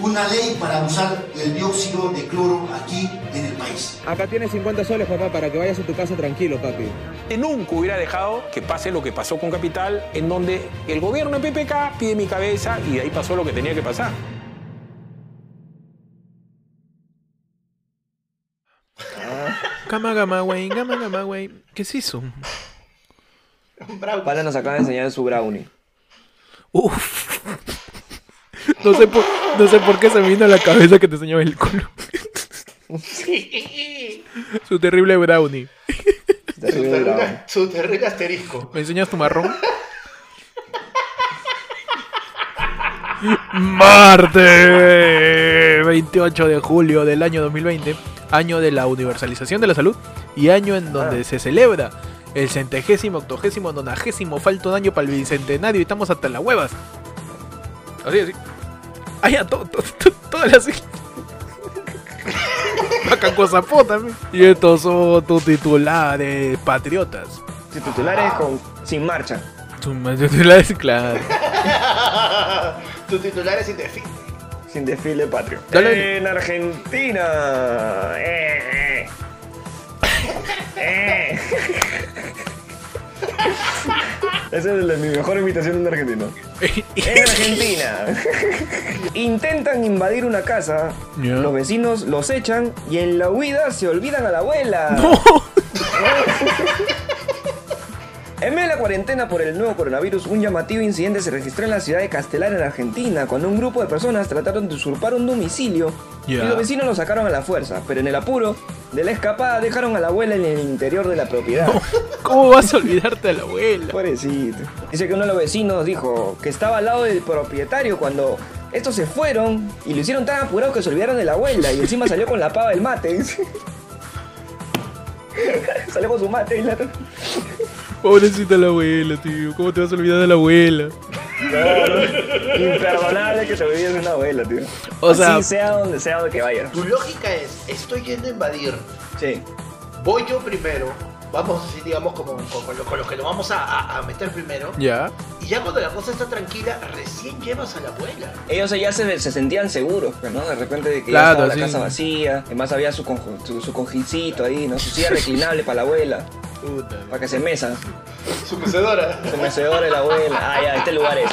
una ley para usar el dióxido de cloro aquí en el país. Acá tienes 50 soles, papá, para que vayas a tu casa tranquilo, papi. Nunca hubiera dejado que pase lo que pasó con Capital, en donde el gobierno de PPK pide mi cabeza y de ahí pasó lo que tenía que pasar. Gama, gama, güey, gama, gama, güey. ¿Qué es eso? Pala nos acaba de enseñar su brownie. Uf. No sé, por, no sé por qué se me vino a la cabeza que te enseñaba el culo. Su terrible brownie. Su terrible, su terrible asterisco. ¿Me enseñas tu marrón? Martes 28 de julio del año 2020, año de la universalización de la salud y año en donde se celebra el centagésimo, octogésimo, nonagésimo falto de año para el bicentenario y estamos hasta las huevas. Así, así. Ah, ya, todo, todo, todo, todas las Macacosapó también. Y estos son tus titulares patriotas. Sus titulares con, sin marcha. Tus titulares, claro. Tu titular es indefinido. Sin desfile patrio. Dale. En Argentina. Eh, eh. Eh. Esa es la- mi mejor imitación de un argentino. En Argentina. Intentan invadir una casa. Los vecinos los echan y en la huida se olvidan a la abuela. En medio de la cuarentena por el nuevo coronavirus, un llamativo incidente se registró en la ciudad de Castelar, en Argentina, cuando un grupo de personas trataron de usurpar un domicilio y los vecinos lo sacaron a la fuerza, pero en el apuro de la escapada dejaron a la abuela en el interior de la propiedad. ¿Cómo vas a olvidarte de la abuela? Pobrecito. Dice que uno de los vecinos dijo que estaba al lado del propietario cuando estos se fueron y lo hicieron tan apurado que se olvidaron de la abuela y encima salió con la pava del mate. salió con su mate y la... Pobrecita la abuela, tío. ¿Cómo te vas a olvidar de la abuela? Imperdonable que te olvides de una abuela, tío. O sea- Así sea donde sea donde que vayas. Tu lógica es, estoy yendo a invadir, Sí. voy yo primero, vamos así, digamos, como, con, con lo- con los que nos vamos a, a- a meter primero, Ya. y ya cuando la cosa está tranquila, recién llevas a la abuela. Ellos ya se, se sentían seguros, pues, ¿no? De repente de que Claro, ya estaba sí. la casa vacía. Además había su, conjo- su, su cojincito ahí, ¿no? Su silla reclinable para la abuela. Para que se mesa. Su mecedora. Su mecedora de la abuela. Ah, ya, este lugar es.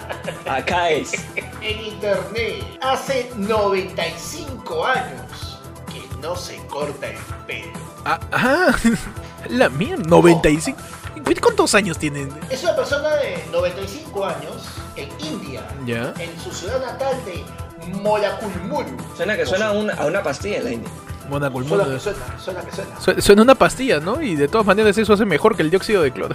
Acá es. En internet, hace 95 años que no se corta el pelo. Ah, ah, la mierda. 95. ¿Cuántos años tienen? Es una persona de 95 años en India, Ya. en su ciudad natal de Molakulmul. Suena que suena a una, a una pastilla en la India. Monacul Suena que suena, suena que suena. Su- Suena una pastilla, ¿no? Y de todas maneras eso hace mejor que el dióxido de cloro.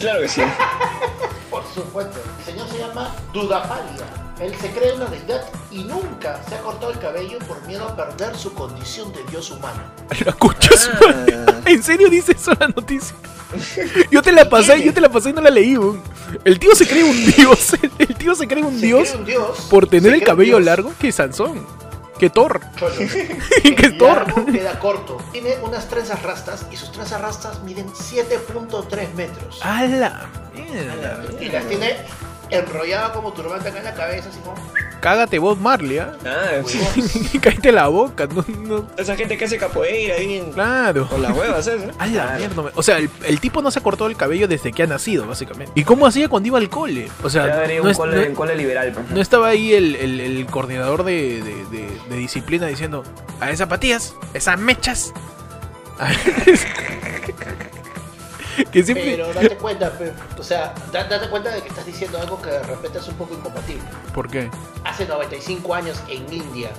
Claro que sí. El señor se llama Dudapalia. Él se cree una deidad y nunca se ha cortado el cabello por miedo a perder su condición de dios humano. La concha madre. ¿En serio dice eso la noticia? Yo te la pasé, yo te la pasé y no la leí. El tío se cree un dios. El tío se cree un Se dios cree un dios. por tener el cabello dios. largo que Sansón. Que Thor. Que Thor. queda corto. Tiene unas trenzas rastas y sus trenzas rastas miden 7.3 metros. A la mierda. Y las tiene enrollada como turbante acá en la cabeza, así como. Cágate vos, Marley, ¿ah? Ah, sí. Cállate la boca, no, no. Esa gente que hace capoeira ahí en- Claro. con las huevas, ¿eh? A la mierda. O sea, el, el tipo no se ha cortado el cabello desde que ha nacido, básicamente. ¿Y cómo hacía cuando iba al cole? O sea, no, un es- cole, no- un cole liberal, pues. no estaba ahí el, el- el coordinador de, de- de- de disciplina diciendo, a esas zapatillas, esas mechas. que siempre... Pero date cuenta, o sea, da- date cuenta de que estás diciendo algo que de repente es un poco incompatible. ¿Por qué? Hace 95 años en India,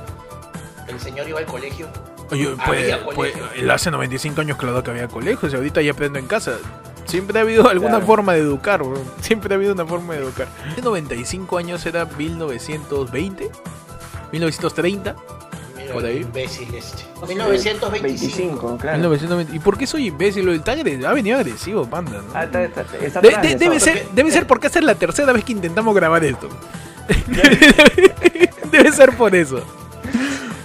el señor iba al colegio. Oye, pues, pues, él hace 95 años claro que había colegios y ahorita ya aprendo en casa. Siempre ha habido alguna Claro. forma de educar, weón. Siempre ha habido una forma de educar. Hace 95 años era 1920, 1930, Mira, Por ahí. imbécil este. 1925. 25, claro. 1990. ¿Y por qué soy imbécil? Está agre- ha venido agresivo, panda, ¿no? Ah, está, está, está De- atrás de- de debe ser, debe ser porque esta es la tercera vez que intentamos grabar esto. debe ser por eso.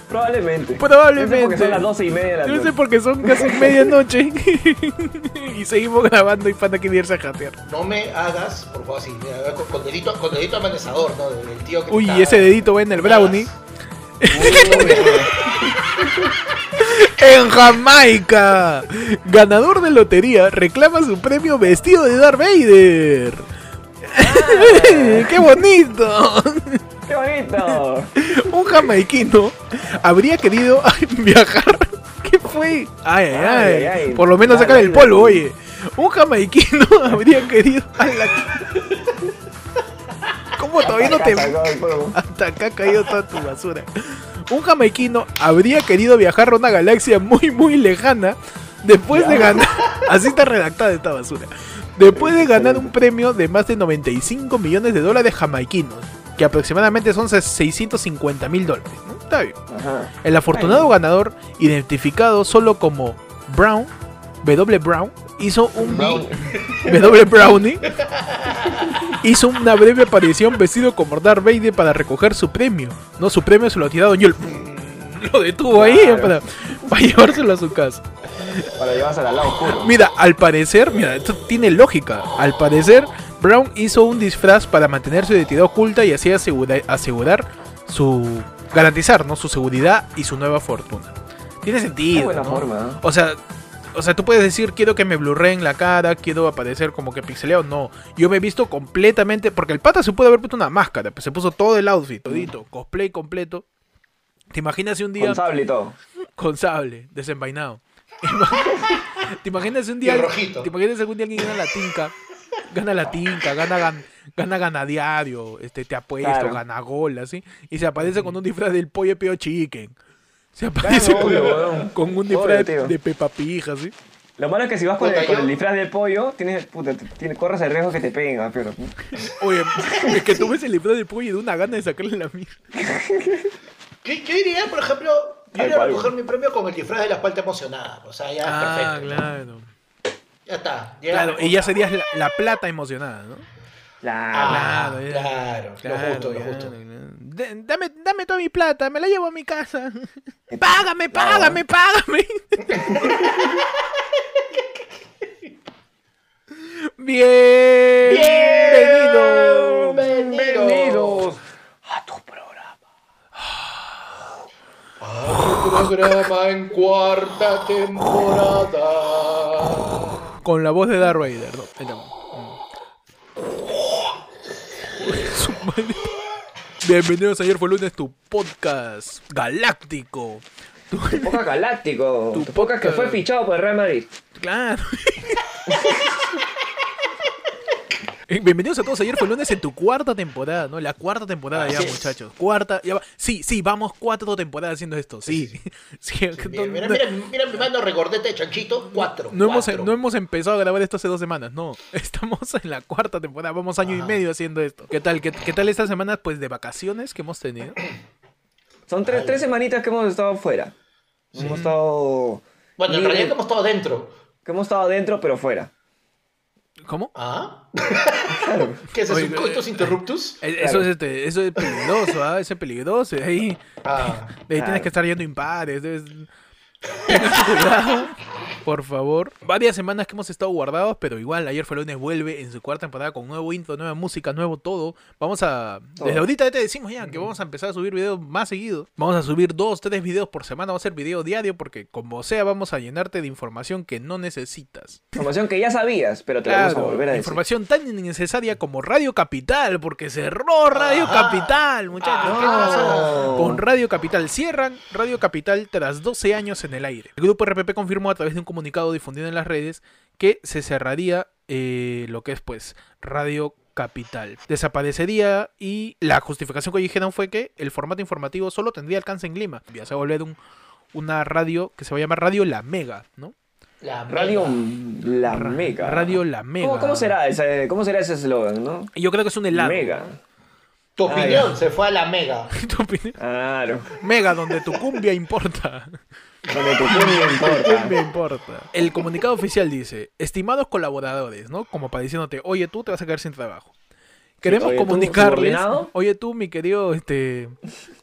Probablemente. Probablemente. Porque son las doce y media de la sé porque son casi medianoche. y seguimos grabando y para que irse a jatear. No me hagas, por favor, así, mira, con, con dedito, con dedito amenazador, ¿no? El tío que Uy, está- ese dedito va en el brownie. hagas. En Jamaica, ganador de lotería reclama su premio vestido de Darth Vader. ¡Qué bonito! ¡Qué bonito! Un jamaiquino habría querido viajar. ¿Qué fue? Ay, ay, ay. Por lo menos sacar el polvo, oye. Un jamaiquino habría querido. ¿Cómo todavía no te.? Hasta acá ha caído toda tu basura. Un jamaiquino habría querido viajar a una galaxia muy, muy lejana después de ganar. Así está redactada esta basura. Después de ganar un premio de más de 95 millones de dólares jamaiquinos, que aproximadamente son 650 mil dólares. ¿no? Está bien. Ajá. El afortunado ganador, identificado solo como Brown, W. Brown, hizo un Brown. W. Brownie, hizo una breve aparición vestido como Darth Vader para recoger su premio. No, su premio se lo ha tirado y él lo detuvo ahí Claro. para, para llevárselo a su casa. Para llevársela al lado oscuro. Mira, al parecer, mira, esto tiene lógica. Al parecer, Brown hizo un disfraz para mantener su identidad oculta y así asegura- asegurar su. garantizar, ¿no? Su seguridad y su nueva fortuna. Tiene Qué sentido. buena ¿no? forma. O sea, o sea, tú puedes decir, quiero que me blurreen la cara, quiero aparecer como que pixeleo. No, yo me he visto completamente, porque el pata se pudo haber puesto una máscara, pues se puso todo el outfit, todito, cosplay completo. ¿Te imaginas si un día Con sable y todo. con sable, desenvainado? ¿Te imaginas si un día. ¿te imaginas algún día alguien gana la tinca? Gana la tinca, gana, gan- gana gana diario, este, te apuesto, Claro. gana gol, así. Y se aparece con un disfraz del pollo peo chicken. Se aparece Claro, con, obvio, weón. con un disfraz de Peppa Pig, así. Lo malo es que si vas con, el, con disfraz de pollo, tienes, puta, tienes- corres el riesgo que te peguen, ah, pero. Oye, es que tú ves el disfraz del pollo y de una gana de sacarle la mierda. Yo, yo iría, por ejemplo, yo iría a recoger mi premio con el disfraz de la espalda emocionada. O sea, ya Ah, perfecto. ¿no? claro. Ya está. llega Claro, y ya serías la, la plata emocionada, ¿no? Ah, Claro, claro, lo justo, lo justo. claro. Dame, dame toda mi plata, me la llevo a mi casa. págame, págame, págame. Bienvenido. Bienvenidos a tu programa. a tu programa en cuarta temporada. Con la voz de Darth Vader, ¿no? Bienvenidos ayer fue lunes tu podcast galáctico. Tu- Poca Galáctico. Tu Tu poca que podcast. fue fichado por el Real Madrid. Claro. Eh, Bienvenidos a todos. Ayer fue lunes en tu cuarta temporada, ¿no? La cuarta temporada ya, es. muchachos. Cuarta, ya va. Sí, sí, vamos cuatro temporadas haciendo esto. Sí. Sí, Mira, mira, no- mira, mira mi mano regordete de chanchito. Cuatro. no hemos, no hemos empezado a grabar esto hace dos semanas, no. Estamos en la cuarta temporada, vamos año y medio haciendo esto. ¿Qué tal? ¿Qué, qué tal estas semanas pues de vacaciones que hemos tenido? Son tres, tres semanitas que hemos estado fuera. Hemos estado. Bueno, en realidad que hemos estado dentro. que hemos estado dentro, pero fuera. ¿Cómo? ¿Ah? ¿Qué es eso? Oye, ¿Un coitus interruptus? Eh, Eso, es, este, eso es peligroso, ¿ah? Eso es peligroso. Ahí, Ah. de ahí tienes que estar yendo impares. debes- Tengas cuidado, por favor. Varias semanas que hemos estado guardados, pero igual, ayer fue lunes vuelve en su cuarta temporada con nuevo intro, nueva música, nuevo todo. Vamos a. Todo. Desde ahorita ya te decimos ya que vamos a empezar a subir videos más seguidos. Vamos a subir dos, tres videos por semana. Vamos a hacer video diario porque, como sea, vamos a llenarte de información que no necesitas. Información que ya sabías, pero te la vamos a Claro, volver a decir. información tan innecesaria como Radio Capital, porque cerró Radio Ah. Capital, muchachos. ¿Qué Ah. pasó? Con Radio Capital cierran Radio Capital tras 12 años en el aire. El grupo RPP confirmó a través de un comunicado difundido en las redes que se cerraría eh, lo que es pues Radio Capital. Desaparecería y la justificación que dijeron fue que el formato informativo solo tendría alcance en Lima. Ya se va a volver un, una radio que se va a llamar Radio La Mega, ¿no? La Radio. La Mega. Radio La Mega. ¿Cómo, cómo será ese, cómo será ese eslogan, no? Y Yo creo que es un helado. Mega. Tu Ah, opinión se fue a la mega. ¿Tu opinión? Claro. Mega, donde tu cumbia importa. Importa. El comunicado oficial dice, estimados colaboradores, ¿no? Como para diciéndote, oye tú te vas a quedar sin trabajo. Queremos oye, comunicarles, oye tú, mi querido este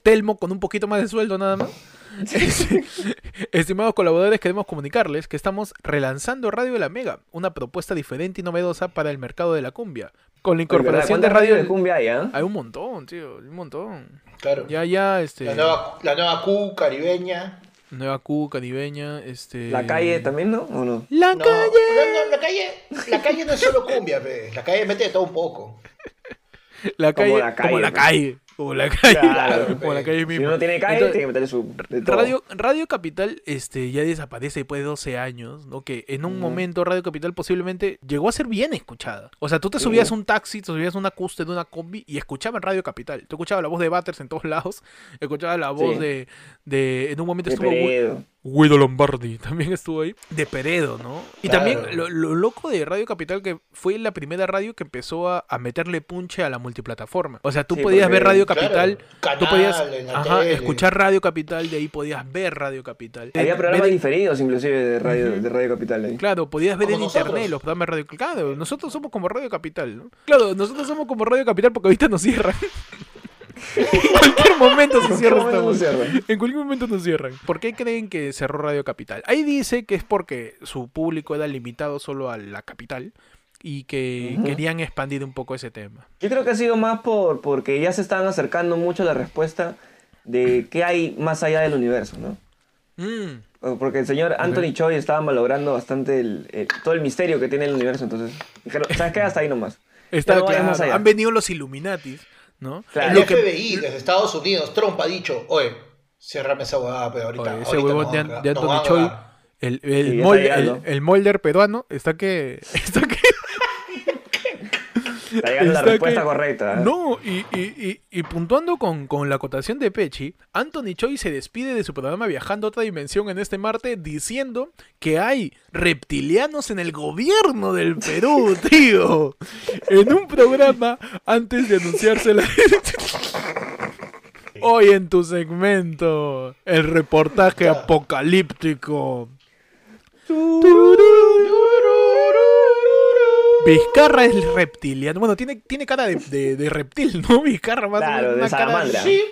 Telmo, con un poquito más de sueldo nada más. Este, Estimados colaboradores, queremos comunicarles que estamos relanzando Radio La Mega, una propuesta diferente y novedosa para el mercado de la cumbia. Con la incorporación de ¿Cuántas radio... de cumbia hay, ah? Hay un montón, tío, un montón. Claro. Ya, ya, este... La nueva, la nueva Q caribeña. Nueva Q, caribeña, este... La calle también, ¿no? ¿O no? La No, calle. no, no, la calle, la calle no es solo cumbia, pe. la calle mete de todo un poco. La Como la calle, Como la calle. Como la calle. Claro, como la calle Si misma. uno tiene calle, Entonces, tiene que meterle su. de todo. Radio, Radio Capital este, ya desaparece después de 12 años, ¿no? Que en un momento Radio Capital posiblemente llegó a ser bien escuchada. O sea, tú te subías a un taxi, te subías a una de una combi y escuchabas Radio Capital. Tú escuchabas la voz de Batters en todos lados, escuchabas la voz Sí. de, de... En un momento De estuvo... Peredo. Guido Lombardi también estuvo ahí. De Peredo, ¿no? Y Claro. también lo, lo loco de Radio Capital que fue la primera radio que empezó a, a meterle punche a la multiplataforma. O sea, tú Sí, podías ver Radio Capital, tú podías ajá, escuchar Radio Capital, de ahí podías ver Radio Capital. Había Eh, programas ver- diferidos, inclusive, de Radio, de radio Capital ahí. Claro, podías ver en nosotros. internet los programas de Radio Claro, nosotros somos como Radio Capital, ¿no? Claro, nosotros somos como Radio Capital porque ahorita nos cierran. en cualquier momento se ¿En qué cierra esta momento nos voz. cierran? En cualquier momento nos cierran. ¿Por qué creen que cerró Radio Capital? Ahí dice que es porque su público era limitado solo a la capital y que querían expandir un poco ese tema. Yo creo que ha sido más por porque ya se están acercando mucho a la respuesta de qué hay más allá del universo, ¿no? Mm, Porque el señor Anthony Choi estaba malogrando bastante el, el- todo el misterio que tiene el universo, entonces dijeron, ¿sabes qué? Hasta ahí nomás. está no claro. más allá. Han venido los Illuminatis, ¿no? Claro. El Lo que- FBI desde Estados Unidos, Trump ha dicho, oye, ciérrame esa huevada, pero ahorita, Oye, ese huevón de, Anthony Choi, agarrar". el, el, Sí, el- el molder peruano, está que... Está que Está llegando la Está respuesta que- correcta. ¿eh? No, y, y, y, y puntuando con, con la acotación de Pechi, Anthony Choi se despide de su programa Viajando a otra dimensión en este martes diciendo que hay reptilianos en el gobierno del Perú, tío. En un programa antes de anunciarse la... Hoy en tu segmento, el reportaje apocalíptico. Vizcarra es reptiliano. Bueno, tiene, tiene cara de, de- de reptil, ¿no? Vizcarra más Claro, menos de una cara salamandra. Sí.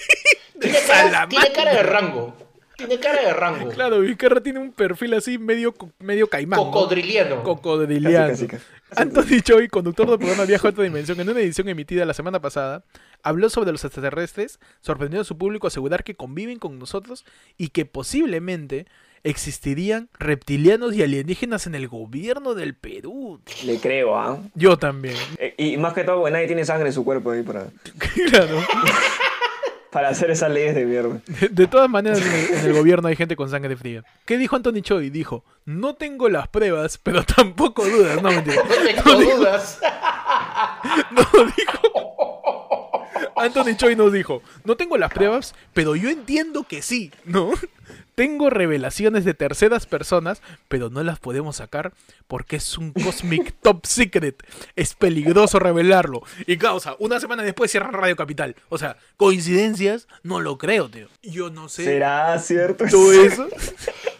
tiene, cara, Salamandra. tiene cara de rango. Tiene cara de rango. Claro, Vizcarra tiene un perfil así medio, medio caimán. ¿no? Cocodriliano. Cocodriliano. Casi, casi, casi. Anthony Choi, conductor del programa Viajo a otra dimensión, en una edición emitida la semana pasada, habló sobre los extraterrestres, sorprendiendo a su público a asegurar que conviven con nosotros y que posiblemente existirían reptilianos y alienígenas en el gobierno del Perú. Le creo, ¿ah? Yo también. Eh, Y más que todo, porque nadie tiene sangre en su cuerpo ahí para, claro. para hacer esas leyes de mierda. De, de todas maneras, en el, en el gobierno hay gente con sangre fría. ¿Qué dijo Anthony Choi? Dijo, no tengo las pruebas, pero tampoco dudas. No, mentira. No tengo dudas. No, dijo. Anthony Choi nos dijo, no tengo las pruebas, pero yo entiendo que sí, ¿no? Tengo revelaciones de terceras personas, pero no las podemos sacar porque es un Cosmic Top Secret. Es peligroso revelarlo. Y causa, una semana después cierran Radio Capital. O sea, coincidencias, no lo creo, tío. Yo no sé. ¿Será cierto? ¿Tú eso?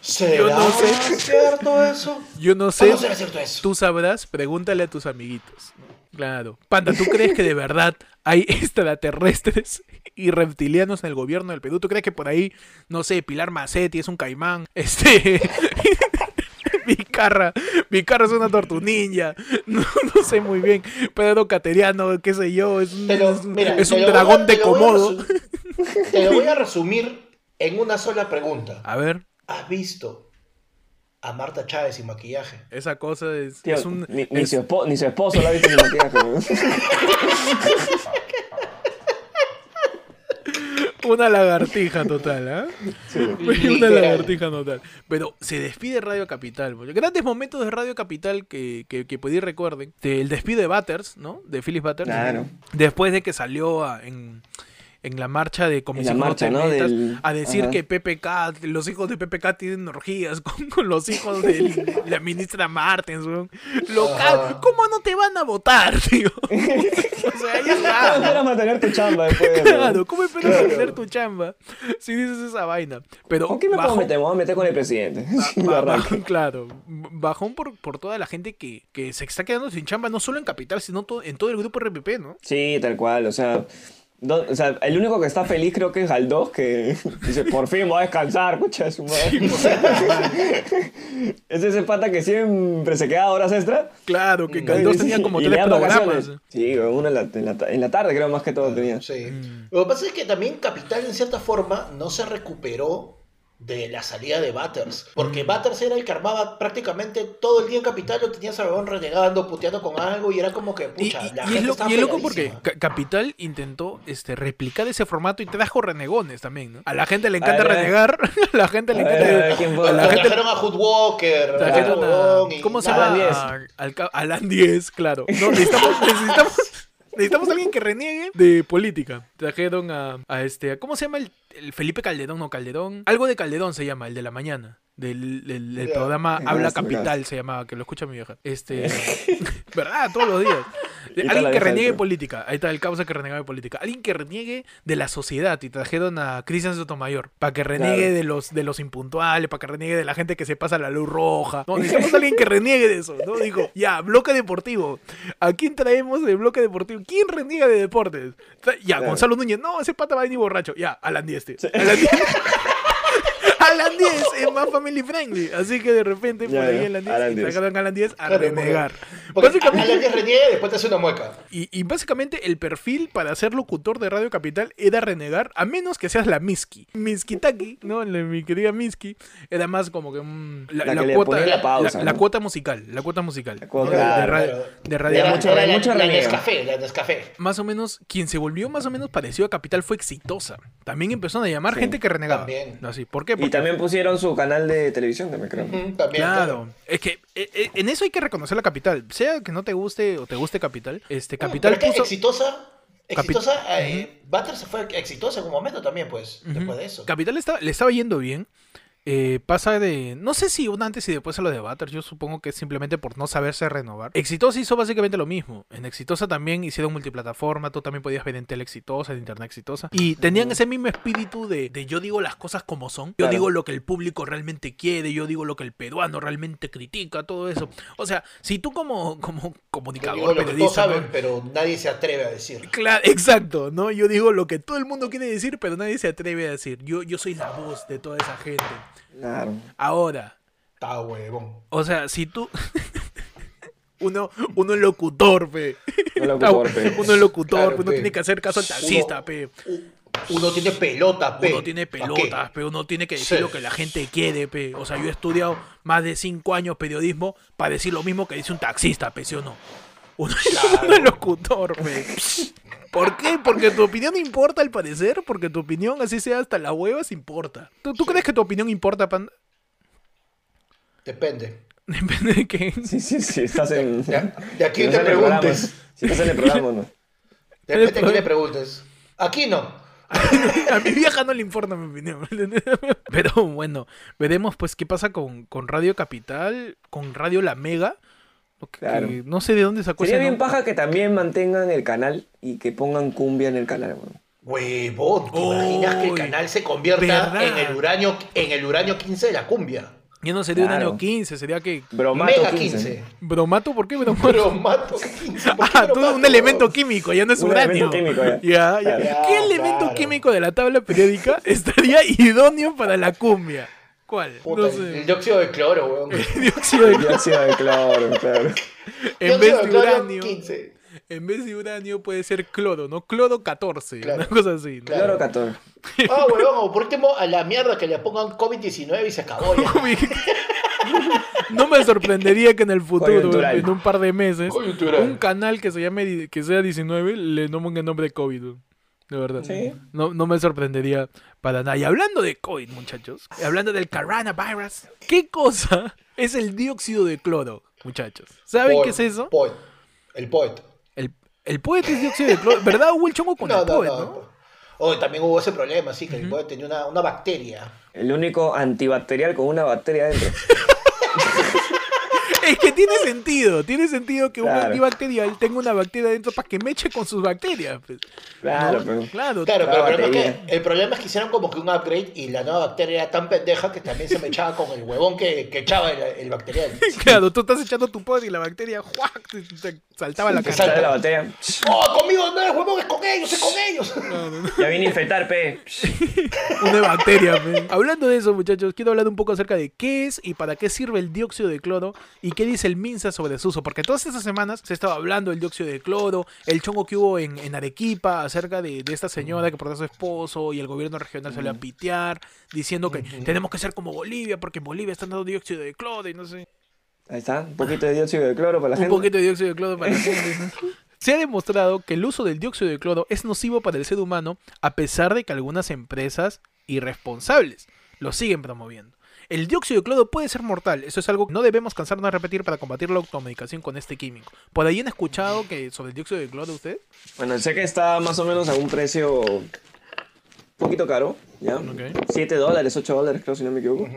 ¿Será Yo no sé. cierto eso? Yo no sé. ¿Cómo será cierto eso? Tú sabrás, pregúntale a tus amiguitos. Claro. Panda, ¿tú crees que de verdad hay extraterrestres y reptilianos en el gobierno del Perú? ¿Tú crees que por ahí, no sé, Pilar Macetti es un caimán? Este. Vicarra, Vicarra es una tortunilla, no, no sé muy bien, Pedro Cateriano, qué sé yo, es un, lo- mira, es voy dragón te de resu- Te lo voy a resumir en una sola pregunta. A ver, ¿Has visto a Marta Chávez sin maquillaje? esa cosa es, Tío, es un... ni, ni su ni su esposo la ha visto ni maquillaje. Una lagartija total, ¿ah? Una Literal. lagartija total. Pero se despide Radio Capital. boludo. Grandes momentos de Radio Capital que, que, que recuerden. De- El despido de Butters, ¿no? De Phyllis Butters. Claro. Después de que salió a- en, en la marcha de Comisión a decir Ajá. que PPK, los hijos de PPK tienen orgías con, con los hijos de la ministra Martens, weón. Local, Ajá. ¿cómo no te van a votar, tío? o sea, ya está. ¿Cómo esperas mantener tu chamba después? Claro, ¿cómo esperas tener tu chamba si dices esa vaina? Pero ¿Con qué me puedo bajón- meter? Me voy a meter con el presidente. Ba- bajón, claro, bajón por, por toda la gente que, que se está quedando sin chamba, no solo en Capital, sino to- en todo el grupo RPP, ¿no? Sí, tal cual, o sea, Do- O sea, el único que está feliz creo que es Galdós, que dice, por fin voy a descansar, de su madre. es ese pata que siempre se queda horas extra. Claro, que Galdós Sí, tenía como tres programas. Sí, uno en la, en la ta- en la tarde creo más que todo tenía. Sí. Mm. Lo que pasa es que también Capital, en cierta forma, no se recuperó de la salida de Butters. Porque Butters era el que armaba prácticamente todo el día en Capital, lo tenías a renegando, puteando con algo, y era como que, Y, pucha, y- la y gente es, lo- estaba y es loco porque Capital intentó este, replicar ese formato y trajo renegones también, ¿no? A la gente le encanta A ver, a renegar, a la gente le A ver, encanta... a ver, a la gente trajeron a Hood Walker, a- y ¿Cómo se llama? Alan A- al ca- Alan 10, claro. No, necesitamos, necesitamos, necesitamos a alguien que reniegue de política. Trajeron a, a este... a- ¿Cómo se llama el, el Felipe Calderón? No, Calderón. Algo de Calderón se llama, el de la mañana. Del, del- programa Habla Capital se llamaba, que lo escucha mi vieja. Este... ¿Verdad? Todos los días. Alguien que reniegue de política. Ahí está el causa que reniegue de política. Alguien que reniegue de la sociedad. Y trajeron a Cristian Sotomayor. Para que reniegue Claro. de los de los impuntuales. Para que reniegue de la gente que se pasa la luz roja. No, necesitamos a alguien que reniegue de eso. ¿no? Dijo, ya, bloque deportivo. ¿A quién traemos de bloque deportivo? ¿Quién reniega de deportes? Ya, Claro. Gonzalo Núñez. No, ese pata va a venir borracho. Ya, Alan Díez. tío. Alan. Alan 10 es más family friendly. Así que de repente por Ya, ahí. Alan 10 Alan y 10. a Alan 10 a Claro, renegar. Porque Básicamente, alguien reniega y después te hace una mueca. y, y básicamente el perfil para ser locutor de Radio Capital era renegar, a menos que seas la Miski. Miskitaki, ¿no? La- mi querida Miski, era más como que mm, la, La la que cuota, la pausa, la- la ¿no? cuota musical, la cuota musical. La cuota, ¿no? de, claro, de radio. Nescafé. Más o menos, quien se volvió más o menos parecido a Capital fue exitosa. También empezaron a llamar Sí. gente que renegaba. También. Así, ¿Por qué? Porque- también pusieron su canal de televisión, también creo. También, Claro, es que eh, eh, en eso hay que reconocer la capital. Sea que no te guste o te guste capital, este Pero capital es que puso. exitosa, exitosa, eh, Butters fue exitosa en un momento también, pues, después de eso. Capital estaba- le estaba yendo bien. Eh, pasa de. No sé si un antes y después a lo de. Yo supongo que es simplemente por no saberse renovar. Exitosa hizo básicamente lo mismo. En Exitosa también hicieron multiplataforma. Tú también podías ver en tele exitosa, en internet exitosa. Y tenían ese mismo espíritu de, de yo digo las cosas como son. Yo Claro. digo lo que el público realmente quiere. Yo digo lo que el peruano realmente critica. Todo eso. O sea, si tú como, como Yo comunicador, digo lo saben, pero nadie se atreve a decir. Claro, exacto, ¿no? Yo digo lo que todo el mundo quiere decir, pero nadie se atreve a decir. Yo, yo soy la voz de toda esa gente. Claro. Ahora, Está huevón. o sea, si tú... uno, uno es locutor, pe. Un locutor, pe. Uno es locutor, Claro, pe, uno pe. tiene que hacer caso al taxista, Uno- pe. Uno tiene pelota, pe. Uno tiene pelotas, pe. Uno tiene que decir Sí. lo que la gente quiere, pe. O sea, yo he estudiado más de cinco años periodismo para decir lo mismo que dice un taxista, pe, ¿sí o no? Uno, es locutor. ¿Por qué? Porque tu opinión importa al parecer, porque tu opinión, así sea hasta las huevas, importa. ¿Tú, tú crees que tu opinión importa, Panda? Depende. Depende de qué. Sí, sí, sí, estás en... De, de aquí si te estás en el programa, preguntes. Si estás en el programa, o ¿no? Depende de quién le preguntes. Aquí no. A mi vieja no le importa mi opinión. Pero bueno, veremos pues qué pasa con, con Radio Capital, con Radio La Mega. Que- Claro. que no sé de dónde sacó Sería ese bien nombre. paja que también mantengan el canal y que pongan cumbia en el canal, weón. Huevón, ¿te imaginas que el canal se convierta verdad. en el uranio en el uranio 15 de la cumbia? Ya no sería un Claro. año 15, sería que... Bromato Mega 15. 15. ¿Bromato? ¿Por qué bromato? Bromato 15. ¿por qué Ah, bromato? un elemento químico, ya no es Un uranio. elemento químico, ya. Ya, ya. Claro. ¿Qué elemento Claro. químico de la tabla periódica estaría idóneo para la cumbia? ¿Cuál? Puta, no el- sé. El dióxido de cloro, weón. Dióxido de Dióxido de cloro, claro. En vez de cloro uranio. 15. En vez de uranio puede ser cloro, ¿no? Cloro 14, Claro. una cosa así. ¿no? Claro. Cloro 14. Ah, huevón, o por último, a la mierda que le pongan COVID-19 y se acabó ya. No me sorprendería que en el futuro, en un par de meses, un canal que se llame que sea 19 le nombren el nombre de COVID. De verdad. Sí. No, no me sorprendería para nada. Y hablando de COVID, muchachos, hablando del coronavirus, ¿qué cosa es el dióxido de cloro, muchachos? ¿Saben Poet, qué es eso? Poet. El poet. El, el poet es dióxido de cloro. ¿Verdad? Hubo el chongo con No, el no, poet, no. ¿no? Oh, también hubo ese problema, sí, que el poet tenía una, una bacteria. El único antibacterial con una bacteria dentro. Es que tiene sentido, tiene sentido que un Claro. antibacterial tenga una bacteria dentro para que me eche con sus bacterias. pues. Claro, ¿No? pero- claro. Claro, La pero el problema, es que, el problema es que hicieron como que un upgrade y la nueva bacteria era tan pendeja que también se me echaba con el huevón que, que echaba el, el bacterial. Claro, tú estás echando tu poder y la bacteria ¡juac! te, te saltaba la Te cara. La batería. ¡Oh, conmigo no es huevón, es con ellos, es con ellos! Ya vine a infectar, pe. Una bacteria. pe. Hablando de eso, muchachos, quiero hablar un poco acerca de qué es y para qué sirve el dióxido de cloro y qué dice el MINSA sobre su uso. Porque todas estas semanas se estaba hablando del dióxido de cloro, el chongo que hubo en, en Arequipa acerca de, de esta señora que por a su esposo y el gobierno regional salió a pitear diciendo que tenemos que ser como Bolivia porque en Bolivia están dando dióxido de cloro y no sé. Ahí está, un poquito de dióxido de cloro para la Un gente. poquito de dióxido de cloro para la gente. Se ha demostrado que el uso del dióxido de cloro es nocivo para el ser humano a pesar de que algunas empresas irresponsables lo siguen promoviendo. El dióxido de cloro puede ser mortal, eso es algo que no debemos cansarnos de repetir para combatir la automedicación con este químico. ¿Por ahí han escuchado que sobre el dióxido de cloro ustedes? Bueno, sé que está más o menos a un precio un poquito caro, ¿ya? Ok. 7 dólares, 8 dólares creo, si no me equivoco.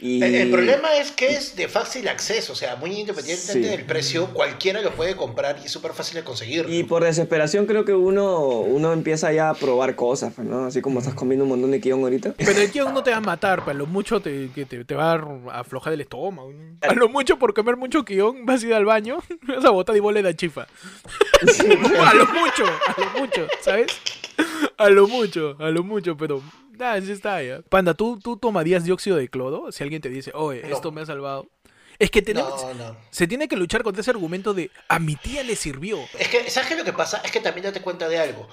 Y... El, el problema es que es de fácil acceso, o sea, muy independientemente Sí. del precio, cualquiera lo puede comprar y es súper fácil de conseguir. Y por desesperación creo que uno, uno empieza ya a probar cosas, pues, ¿no? Así como estás comiendo un montón de kion ahorita. Pero el kion no te va a matar, pero a lo mucho te, que te, te va a aflojar el estómago. A lo mucho por comer mucho kion vas a ir al baño, vas a botar y bola la chifa. a lo mucho, a lo mucho, ¿sabes? A lo mucho, a lo mucho, pero nada, sí está ya. Panda, ¿tú, ¿tú tomarías dióxido de cloro? Si alguien te dice, oye, No. esto me ha salvado. Es que tenemos, No, no. se tiene que luchar contra ese argumento de a mi tía le sirvió. Es que, ¿sabes qué lo que pasa? Es que también date cuenta de algo.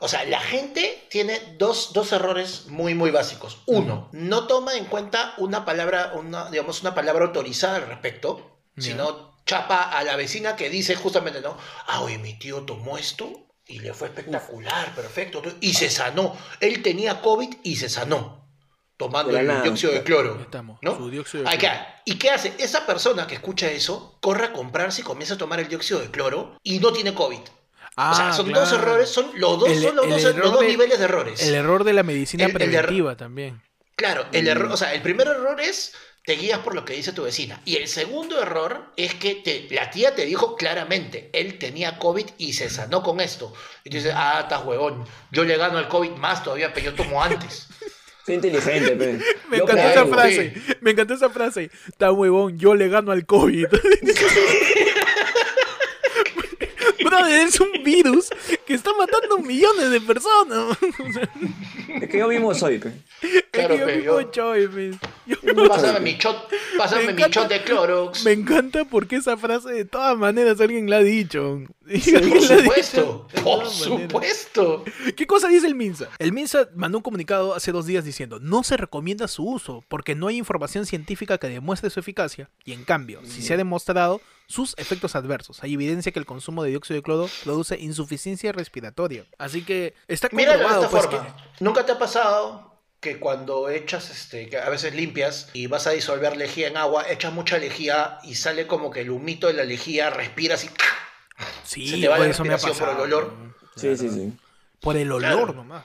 O sea, la gente tiene dos, dos errores muy, muy básicos. Uno, no toma en cuenta una palabra, una, digamos, una palabra autorizada al respecto, sino chapa a la vecina que dice justamente, ¿no? Ah, oye, mi tío tomó esto y le fue espectacular, perfecto. Y se sanó. Él tenía COVID y se sanó. Tomando el nada. dióxido de cloro. Estamos, ¿no? su dióxido de Ahí cloro. ¿Y qué hace? Esa persona que escucha eso, corre a comprarse y comienza a tomar el dióxido de cloro y no tiene COVID. o sea, Ah, son claro. dos errores, son los dos, El- son los dos, los dos de- niveles de errores. El error de la medicina El- el error- preventiva también. Claro, el Mm. error, o sea, el primer error es te guías por lo que dice tu vecina. Y el segundo error es que te, la tía te dijo claramente, él tenía COVID y se sanó con esto. Y tú dices, ah, estás huevón, yo le gano al COVID más todavía, pero yo tomo antes. Soy inteligente, pe. Me Yo encantó creo, esa frase. Me encantó esa frase. Está huevón, yo le gano al COVID. Es un virus que está matando millones de personas. Es que yo mismo soy, pe. Claro, Es que yo mismo yo- choy, pues. Yo- Pásame mi shot, pásame Me mi encanta- shot de Clorox. Me encanta porque esa frase de todas maneras alguien la ha dicho. Por supuesto, dicho por maneras. supuesto. ¿Qué cosa dice el MINSA? El MINSA mandó un comunicado hace dos días diciendo no se recomienda su uso porque no hay información científica que demuestre su eficacia y en cambio, si se ha demostrado sus efectos adversos, hay evidencia que el consumo de dióxido de cloro produce insuficiencia respiratoria. Así que está Míralo de comprobado esta pues, forma. ¿Nunca te ha pasado que cuando echas, este, que a veces limpias y vas a disolver lejía en agua, echas mucha lejía y sale como que el humito de la lejía, respiras y que se sí, te va la eso me ha respiración por el pasado. olor. Sí, sí, sí. Por el olor Claro. nomás.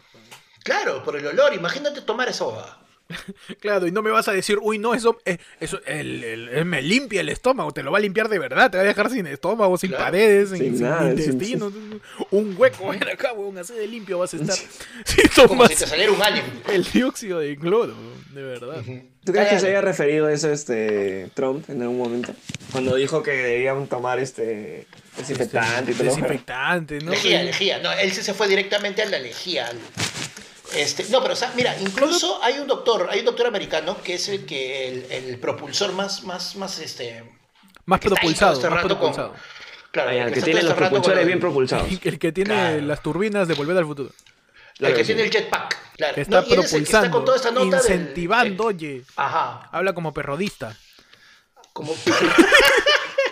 Claro, por el olor. Imagínate tomar esa hoja. Claro, y no me vas a decir, uy, no, eso, eh, eso el, el- el- me limpia el estómago, te lo va a limpiar de verdad, te va a dejar sin estómago, sin Claro. paredes, sin, Sin sin nada, sin- intestinos, un hueco, ven acá, weón, así de limpio vas a estar. Si Como tomas si te saliera un alien. el dióxido de cloro, de verdad. ¿Tú crees que se haya referido a eso este Trump en algún momento? Cuando dijo que debían tomar este desinfectante y todo. Desinfectante, ¿no? Lejía, lejía. No, él se fue directamente a la lejía. al- Este, no, pero o sea, mira, incluso hay un doctor, hay un doctor americano que es el que el, el propulsor más, más, más, este, Más propulsado, este más con- claro, el el que tiene los con bien propulsados. El que tiene Claro. las turbinas de Volver al Futuro. el Claro que tiene el jetpack, claro. Que está No, y él es el que está propulsando, con toda esta nota del- incentivando, eh, oye. Ajá, Habla como perrodista. como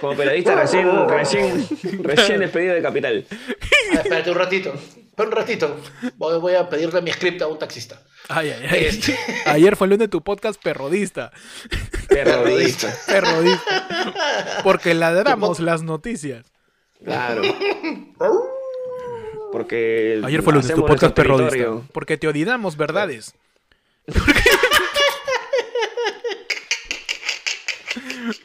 Como periodista recién, recién, recién despedido de Capital. Ah, espérate un ratito, un ratito. Voy, voy a pedirle mi script a un taxista. Ay, ay, ay. Este. Ayer fue el lunes de tu podcast perrodista. Periodista. Perrodista. Porque ladramos las noticias. Claro. Porque. Ayer fue el lunes de tu podcast perrodista. Porque te odinamos verdades.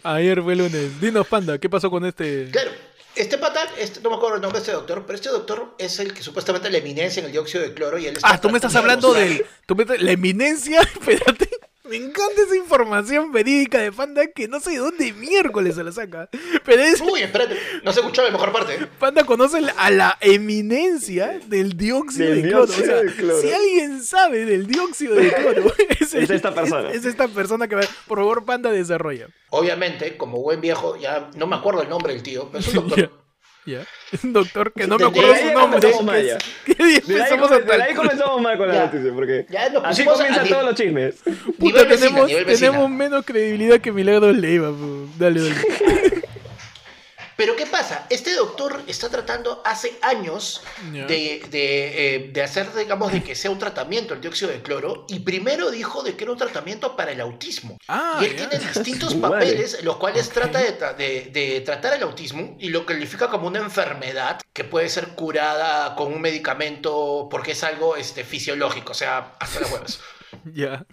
Ayer fue lunes. Dinos, Panda, ¿qué pasó con este? Claro, este pata, este, no me acuerdo el nombre de este doctor, pero este doctor es el que supuestamente la eminencia en el dióxido de cloro y él está Ah, tú me estás hablando de del... tú me estás- La eminencia, espérate. Me encanta esa información verídica de Panda que no sé de dónde miércoles se la saca. Pero es... Uy, espérate, no se escuchó la mejor parte. Panda conoce a la eminencia del dióxido Del de cloro. dióxido o sea, de cloro. si alguien sabe del dióxido de cloro, es, Es esta persona. Es, es esta persona que va. Por favor, Panda, desarrolla. Obviamente, como buen viejo, ya no me acuerdo el nombre del tío, pero es un doctor. Ya. Un doctor que no me Desde acuerdo su nombre. comenzamos mal, es- que ahí De ahí, empezamos come- a de ahí comenzamos mal con la Ya. noticia, porque Ya nos así pusimos a- comienzan a- todos los chismes. Puta, vecina, tenemos, nivel vecina. tenemos menos credibilidad que Milagros Leiva. Dale, dale. Pero ¿qué pasa? Este doctor está tratando hace años de, de, eh, de hacer, digamos, de que sea un tratamiento el dióxido de cloro y primero dijo de que era un tratamiento para el autismo. Ah, y él tiene distintos papeles, los cuales trata de, tra- de- de tratar el autismo y lo califica como una enfermedad que puede ser curada con un medicamento porque es algo este, fisiológico, o sea, hasta las huevas. Ya.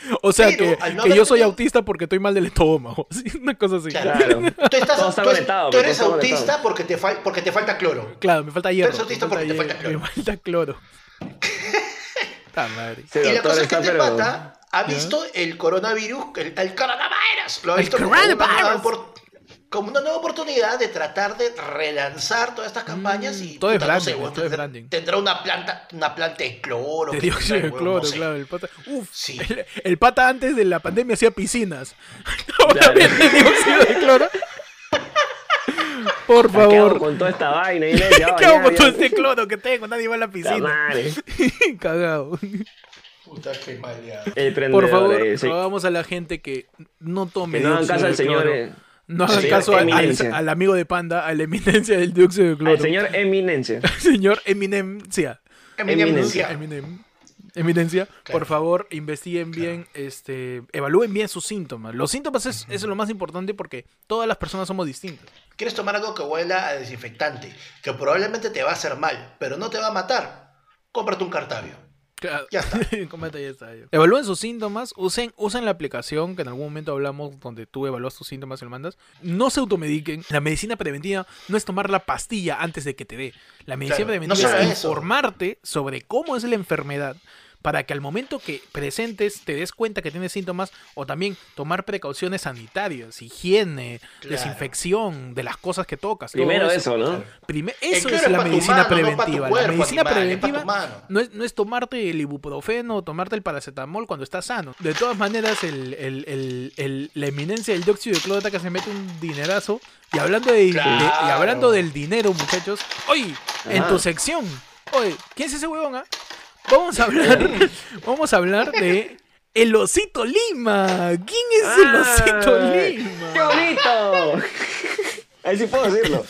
O sea Pero, que, no que yo soy tenido- autista porque estoy mal del estómago. Una cosa así. Claro. Claro. Tú, estás, tú, tú eres autista porque te, fal- porque te falta cloro. Claro, me falta hierro. eres autista me porque te falta cloro. Me falta cloro. Madre. Sí, y la cosa es que este pata ha visto el coronavirus, el, el coronavirus, lo ha El visto una, coronavirus. opor- como una nueva oportunidad de tratar de relanzar todas estas campañas y Mm, todo es puta, no branding, weón, todo es tendrá- branding. tendrá una planta, una planta de cloro. De que dióxido de cloro, no sé. claro. El pata, uf, Sí. el, el pata antes de la pandemia hacía piscinas. Ahora vende dióxido de cloro. Por ¿Qué hago favor. con toda esta vaina? Y ¿Qué hago ya, con ya. todo este cloro que tengo? Nadie va a la piscina. madre. Cagado. Puta que mal ya. El Por favor, eh, sí. rogamos a la gente que no tome Que no hagan caso al señor, eh, No hagan caso al, al- Eminencia. al amigo de Panda, a la eminencia del dióxido de cloro. al señor Eminencia. Señor Eminencia. Eminencia. Eminem. Eminencia, Claro. por favor, investiguen bien, este, evalúen bien sus síntomas. Los síntomas es, es lo más importante porque todas las personas somos distintas. ¿Quieres tomar algo que huela a desinfectante? Que probablemente te va a hacer mal, pero no te va a matar. Cómprate un cartavio. Claro. Ya está. Comenta, ya está. ya. Evalúen sus síntomas, usen, usen la aplicación que en algún momento hablamos donde tú evalúas tus síntomas y lo mandas. No se automediquen. La medicina preventiva no es tomar la pastilla antes de que te dé. La medicina Claro, preventiva no es eso. informarte sobre cómo es la enfermedad para que al momento que presentes te des cuenta que tienes síntomas o también tomar precauciones sanitarias, higiene, Claro. desinfección de las cosas que tocas. Primero eso, ¿no? Prime- eso es es la medicina mano, no preventiva. cuerpo, la medicina animal, preventiva no es, no es tomarte el ibuprofeno o tomarte el paracetamol cuando estás sano. De todas maneras, el, el- el- el- la eminencia del dióxido de cloro que se mete un dinerazo. Y hablando, de, de- y hablando del dinero, muchachos. Oye, en tu sección. Oye, ¿quién es ese huevón? ah? Vamos a hablar. vamos a hablar de. El osito Lima. ¿Quién es el osito ¡Ay! Lima? ¡Qué bonito! Ahí sí puedo decirlo.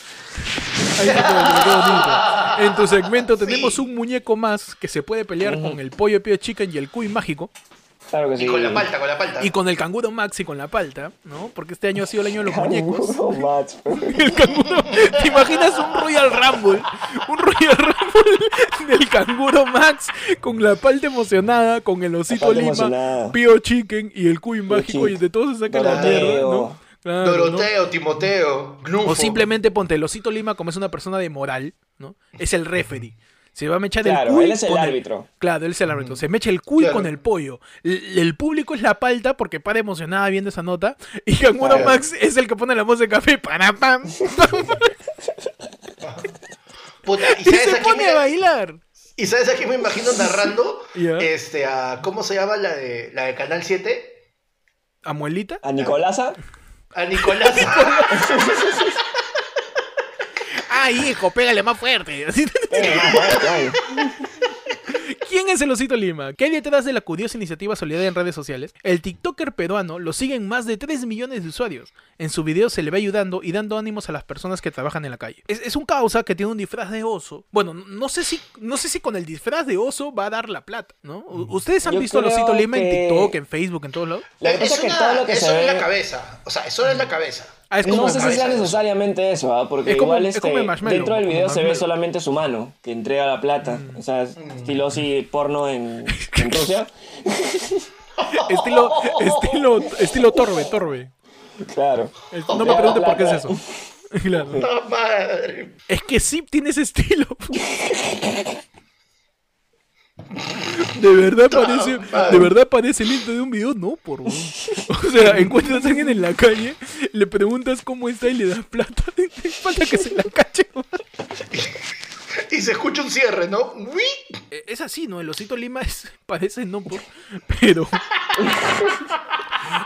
Ahí está todo, qué bonito. En tu segmento tenemos Sí. un muñeco más que se puede pelear con el pollo pio chicken y el cuy mágico. Claro que sí. Y con la palta, con la palta. Y con el canguro Max y con la palta, ¿no? Porque este año ha sido el año de los muñecos. El canguro. ¿Te imaginas un Royal Rumble? Un Royal Rumble del canguro Max con la palta emocionada, con el osito Lima, emocionada. Pio Chicken y el cuy mágico y de todos se saca la mierda, ¿no? Claro, ¿no? Doroteo, Timoteo, Glufo. O simplemente ponte el osito Lima como es una persona de moral, ¿no? Es el referee. Se va a mechar el Claro, cuy él es el con árbitro. Claro, él es el árbitro. Se mecha el cuy Claro. con el pollo. L- El, público es la palta porque para emocionada viendo esa nota. Y Canguro Claro. Max es el que pone la voz de café. Para pam. Puta, ¿y Y sabes se a pone me- a bailar. ¿Y sabes a quién me imagino narrando? Ya. Este, a, ¿cómo se llama la de, la de Canal 7? ¿Amuelita? A Nicolasa. A Nicolás. ¡Ay, hijo! Pégale más fuerte. Así- Eh, ay, ¿Quién es el Osito Lima? ¿Qué hay detrás de la curiosa iniciativa solidaria en redes sociales? El TikToker peruano lo siguen más de 3 millones de usuarios. En su video se le ve ayudando y dando ánimos a las personas que trabajan en la calle. Es, es un causa que tiene un disfraz de oso. Bueno, no sé si no sé si con el disfraz de oso va a dar la plata, ¿no? U- ¿Ustedes han Yo visto al creo Osito Lima en TikTok, en Facebook, en todos lados? Pasa es que una- todo lo que eso se es la cabeza. O sea, eso es la cabeza. Ah, es como No sé si sea necesariamente eso, ¿ah? porque Es como- igual es este, marshmallow, dentro del video se ve solamente su mano, que entrega la plata. O sea, es estilo así porno en, en Rusia. estilo estilo estilo Torbe, Torbe. Claro. Es- No me preguntes por qué es eso. Claro. Es que sí tiene ese estilo. De verdad parece, de verdad parece el intro de un video, no, por. O sea, encuentras a alguien en la calle, le preguntas cómo está y le das plata. Falta que se la cache. Y se escucha un cierre, ¿no? ¡Uy! Eh, Es así, ¿no? El osito Lima es, parece no por, pero...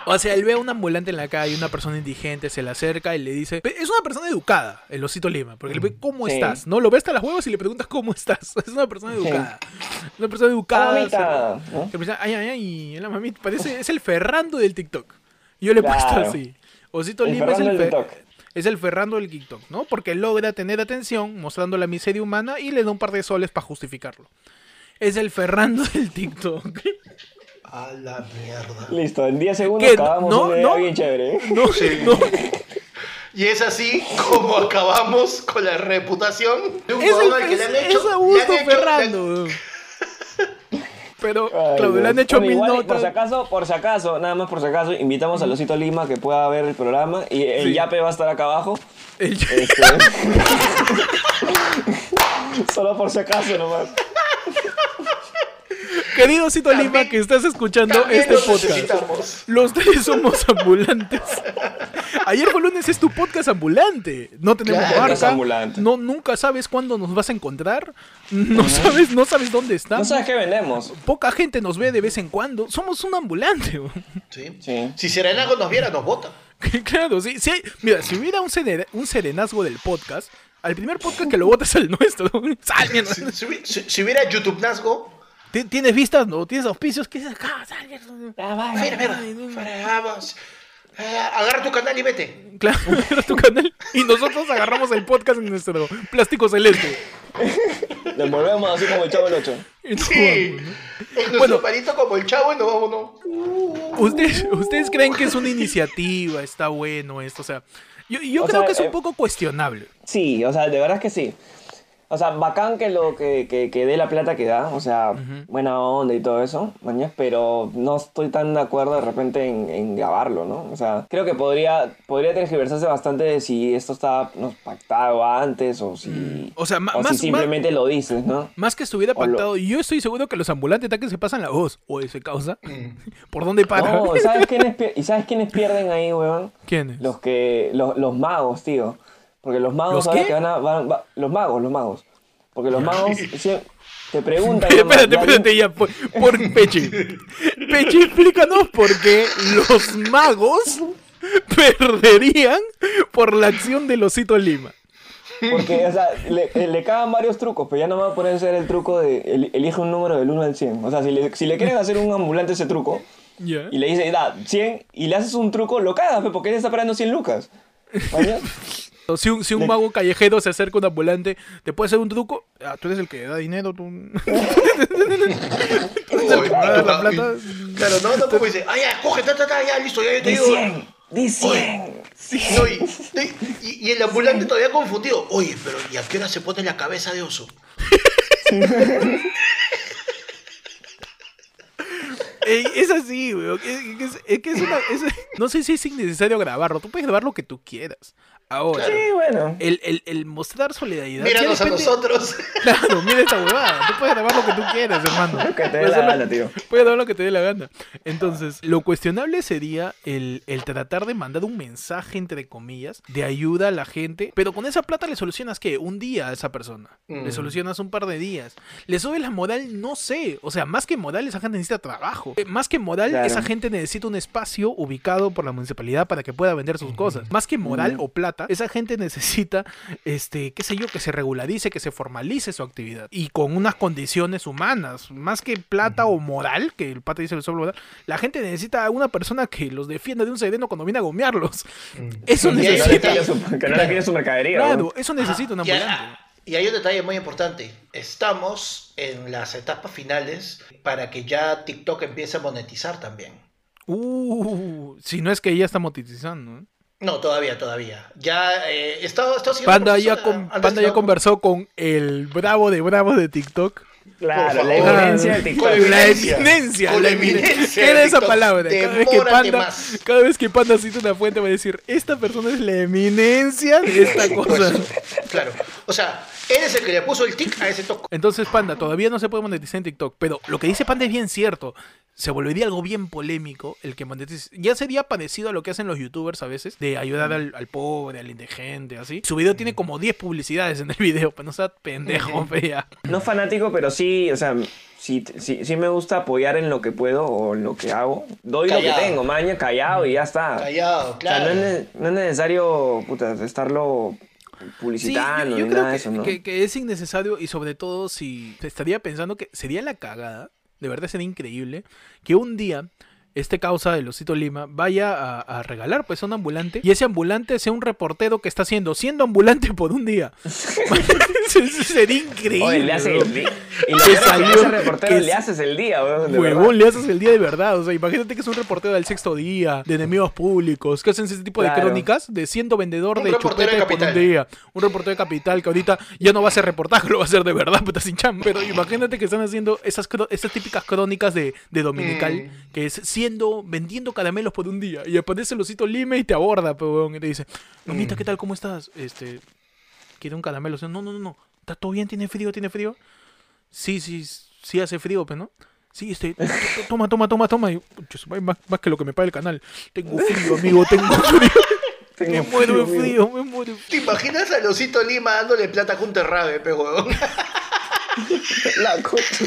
O sea, él ve a un ambulante en la calle, una persona indigente, se le acerca y le dice... Es una persona educada, el osito Lima, porque le ve cómo Sí. estás, ¿no? Lo ves hasta las huevos y le preguntas cómo estás. Es una persona educada. Una persona educada. Mamita, se- ¿no? piensa, ay, ay, ay, la mamita, parece, es el Ferrando del TikTok. Yo le he puesto así. Osito El Lima es el, es el Ferrando del TikTok, ¿no? Porque logra tener atención mostrando la miseria humana y le da un par de soles para justificarlo. Es el Ferrando del TikTok. A la mierda. Listo, en 10 segundos ¿Qué? acabamos No, una idea no. bien chévere. ¿eh? No, no. Y es así como acabamos con la reputación de un Es, el, al que es, le han es hecho. le Augusto han hecho- Ferrando. Pero, Ay, claro, le han hecho Bueno, mil igual, Por notas. si acaso, por si acaso, nada más por si acaso, invitamos a Losito Lima que pueda ver el programa y el Sí. yape va a estar acá abajo. El- Este... Solo por si acaso nomás. Querido Cito También- Lima, que estás escuchando este podcast. Los tres somos ambulantes. Ayer fue lunes, es tu podcast ambulante. No tenemos Claro, marca. es ambulante. No, nunca sabes cuándo nos vas a encontrar. No sabes, no sabes dónde No estamos. sabes qué vendemos. Poca gente nos ve de vez en cuando. Somos un ambulante. Sí. Sí. Si Serenago nos viera, nos vota. claro, sí, sí. Mira, si hubiera un, sere- un serenazgo del podcast, al primer podcast que lo votas al nuestro. Sal. Si, si hubi- si- si hubiera YouTube Nazgo, ¿Tienes vistas? ¿No? ¿Tienes auspicios? ¿Qué es acá? Sal, mierda. mira, mira, fuera, vamos. Eh, agarra tu canal y vete. Claro, era tu canal. Y nosotros agarramos el podcast en nuestro plástico celeste. Le envolvemos así como el chavo del 8. Y nos Sí. Bueno. palito como el chavo y nos vamos, ¿no? ¿Ustedes, ¿Ustedes creen que es una iniciativa? ¿Está bueno esto? O sea, yo, creo sea, que es un eh, poco cuestionable. Sí, o sea, de verdad es que sí. O sea, bacán que lo que, que, que dé la plata que da, o sea, buena onda y todo eso, mañas, pero no estoy tan de acuerdo de repente en, en grabarlo, ¿no? O sea, creo que podría, podría tergiversarse bastante de si esto estaba no, pactado antes o si, O sea, ma- o más- si simplemente lo dices, ¿no? Más que estuviera O lo- pactado, yo estoy seguro que los ambulantes ataques se pasan la voz. O ese causa. ¿Por dónde para? No, ¿sabes quiénes, pier- ¿y sabes quiénes pierden ahí, weón? ¿Quiénes? Los que, los, los magos, tío. Porque los magos ¿Los ahora que van a, van- va- los magos, los magos. Porque los magos te preguntan. nomás, espérate, ya espérate, ya. Por, por Peche. Peche, explícanos por qué los magos perderían por la acción del osito Lima. Porque, o sea, le, le cagan varios trucos, pero ya no va a poder ser el truco de el- elige un número del 1 al 100. O sea, si le, si le quieren hacer un ambulante ese truco Ya. y le dice, da, 100, y le haces un truco, lo cagas, pe, porque él está esperando 100 lucas. Si un, si un mago callejero se acerca a un ambulante, ¿te puede hacer un truco? Ah, tú eres el que da dinero, tú. Tú eres el que me va a dar la plata. Claro, no, tampoco dice, ah, ya, coge, ta, ta, ta, ya, listo, ya yo te Di digo. 100, di 100. No, y, y- y el ambulante todavía confundido. Oye, pero ¿y a qué hora se pone la cabeza de oso? Ey, es así, weón. Es, es- es que es una. es- no sé si es innecesario grabarlo. Tú puedes grabar lo que tú quieras. Ahora, Sí, bueno. el, el, el mostrar solidaridad. Míranos a nosotros. Claro, mira esta huevada. Tú puedes grabar lo que tú quieras, hermano. Lo que te dé la lo- gana, tío. Puedes grabar lo que te dé la gana. Entonces, lo cuestionable sería el, el tratar de mandar un mensaje, entre comillas, de ayuda a la gente. Pero con esa plata le solucionas, ¿qué? Un día a esa persona. Le Mm. solucionas un par de días. Le subes la moral, no sé. O sea, más que moral, esa gente necesita trabajo. Eh, Más que moral, Claro. esa gente necesita un espacio ubicado por la municipalidad para que pueda vender sus cosas. Más que moral o plata, esa gente necesita, este, qué sé yo, que se regularice, que se formalice su actividad. Y con unas condiciones humanas. Más que plata o moral, que el pata dice el solo moral, la gente necesita a una persona que los defienda de un sereno cuando viene a gomearlos. Eso Y ahí Que no le necesita. quille su, que no le su mercadería. ¿no? Eso necesita un Y, ambulante. y hay un detalle muy importante. Estamos en las etapas finales para que ya TikTok empiece a monetizar también. Uh, si no es que ella está monetizando. ¿eh? No, todavía, todavía. Ya eh, siguiendo Panda ya, con- Panda ya estaba- conversó con el bravo de bravo de TikTok. Claro, la favor. evidencia de TikTok. Con La eminencia. eminencia. Con la eminencia. eminencia ¿Qué era esa palabra? Cada vez, que Panda, más. cada vez que Panda cita una fuente va a decir, esta persona es la eminencia de esta cosa. Claro. O sea, él es el que le puso el tic a ese toque. Entonces, Panda, todavía no se puede monetizar en TikTok. Pero lo que dice Panda es bien cierto. Se volvería algo bien polémico el que monetice. Ya sería parecido a lo que hacen los youtubers a veces, de ayudar al, al pobre, al indigente, así. Su video tiene como 10 publicidades en el video, para no ser pendejo, fea. No fanático, pero sí, o sea, sí, sí, sí me gusta apoyar en lo que puedo o en lo que hago. Doy lo que tengo, maña, callado y ya está. Callado, O sea, claro. no es, ne- no es necesario puta, estarlo Sí, publicitando yo, yo ni creo nada de que, eso, ¿no? que- que es innecesario y sobre todo si estaría pensando que sería la cagada, de verdad sería increíble, que un día este causa del Osito Lima vaya a, a regalar pues a un ambulante y ese ambulante sea un reportero que está haciendo, siendo ambulante por un día. Sería increíble. Oye, le hace el día. Y a salió- ese reportero que le haces el día, weón. de Huevón, verdad. le haces el día de verdad. O sea, imagínate que es un reportero del sexto día, de enemigos públicos, que hacen ese tipo de crónicas de siendo vendedor Un de reportero de por un día. Un reportero de capital que ahorita ya no va a hacer reportaje, lo va a hacer de verdad, puta sin chamba. Pero imagínate que están haciendo esas, esas típicas crónicas de, de Dominical, Mm. que es vendiendo caramelos por un día. Y aparece el osito Lima y te aborda, huevón, y te dice, mamita, ¿qué tal? ¿Cómo estás? Este, quiere un caramelo. O sea, no, no, no, no. ¿Está todo bien? ¿Tiene frío? ¿Tiene frío? Sí, sí, sí hace frío, pero no. Sí, este, to- to- toma, toma, toma, toma. Y, más, más que lo que me paga el canal. Tengo frío, amigo, tengo frío. me Tengo muero de frío, frío, me muero. ¿Te imaginas al osito Lima dándole plata a Junter Rabe, pe huevón? La cosa.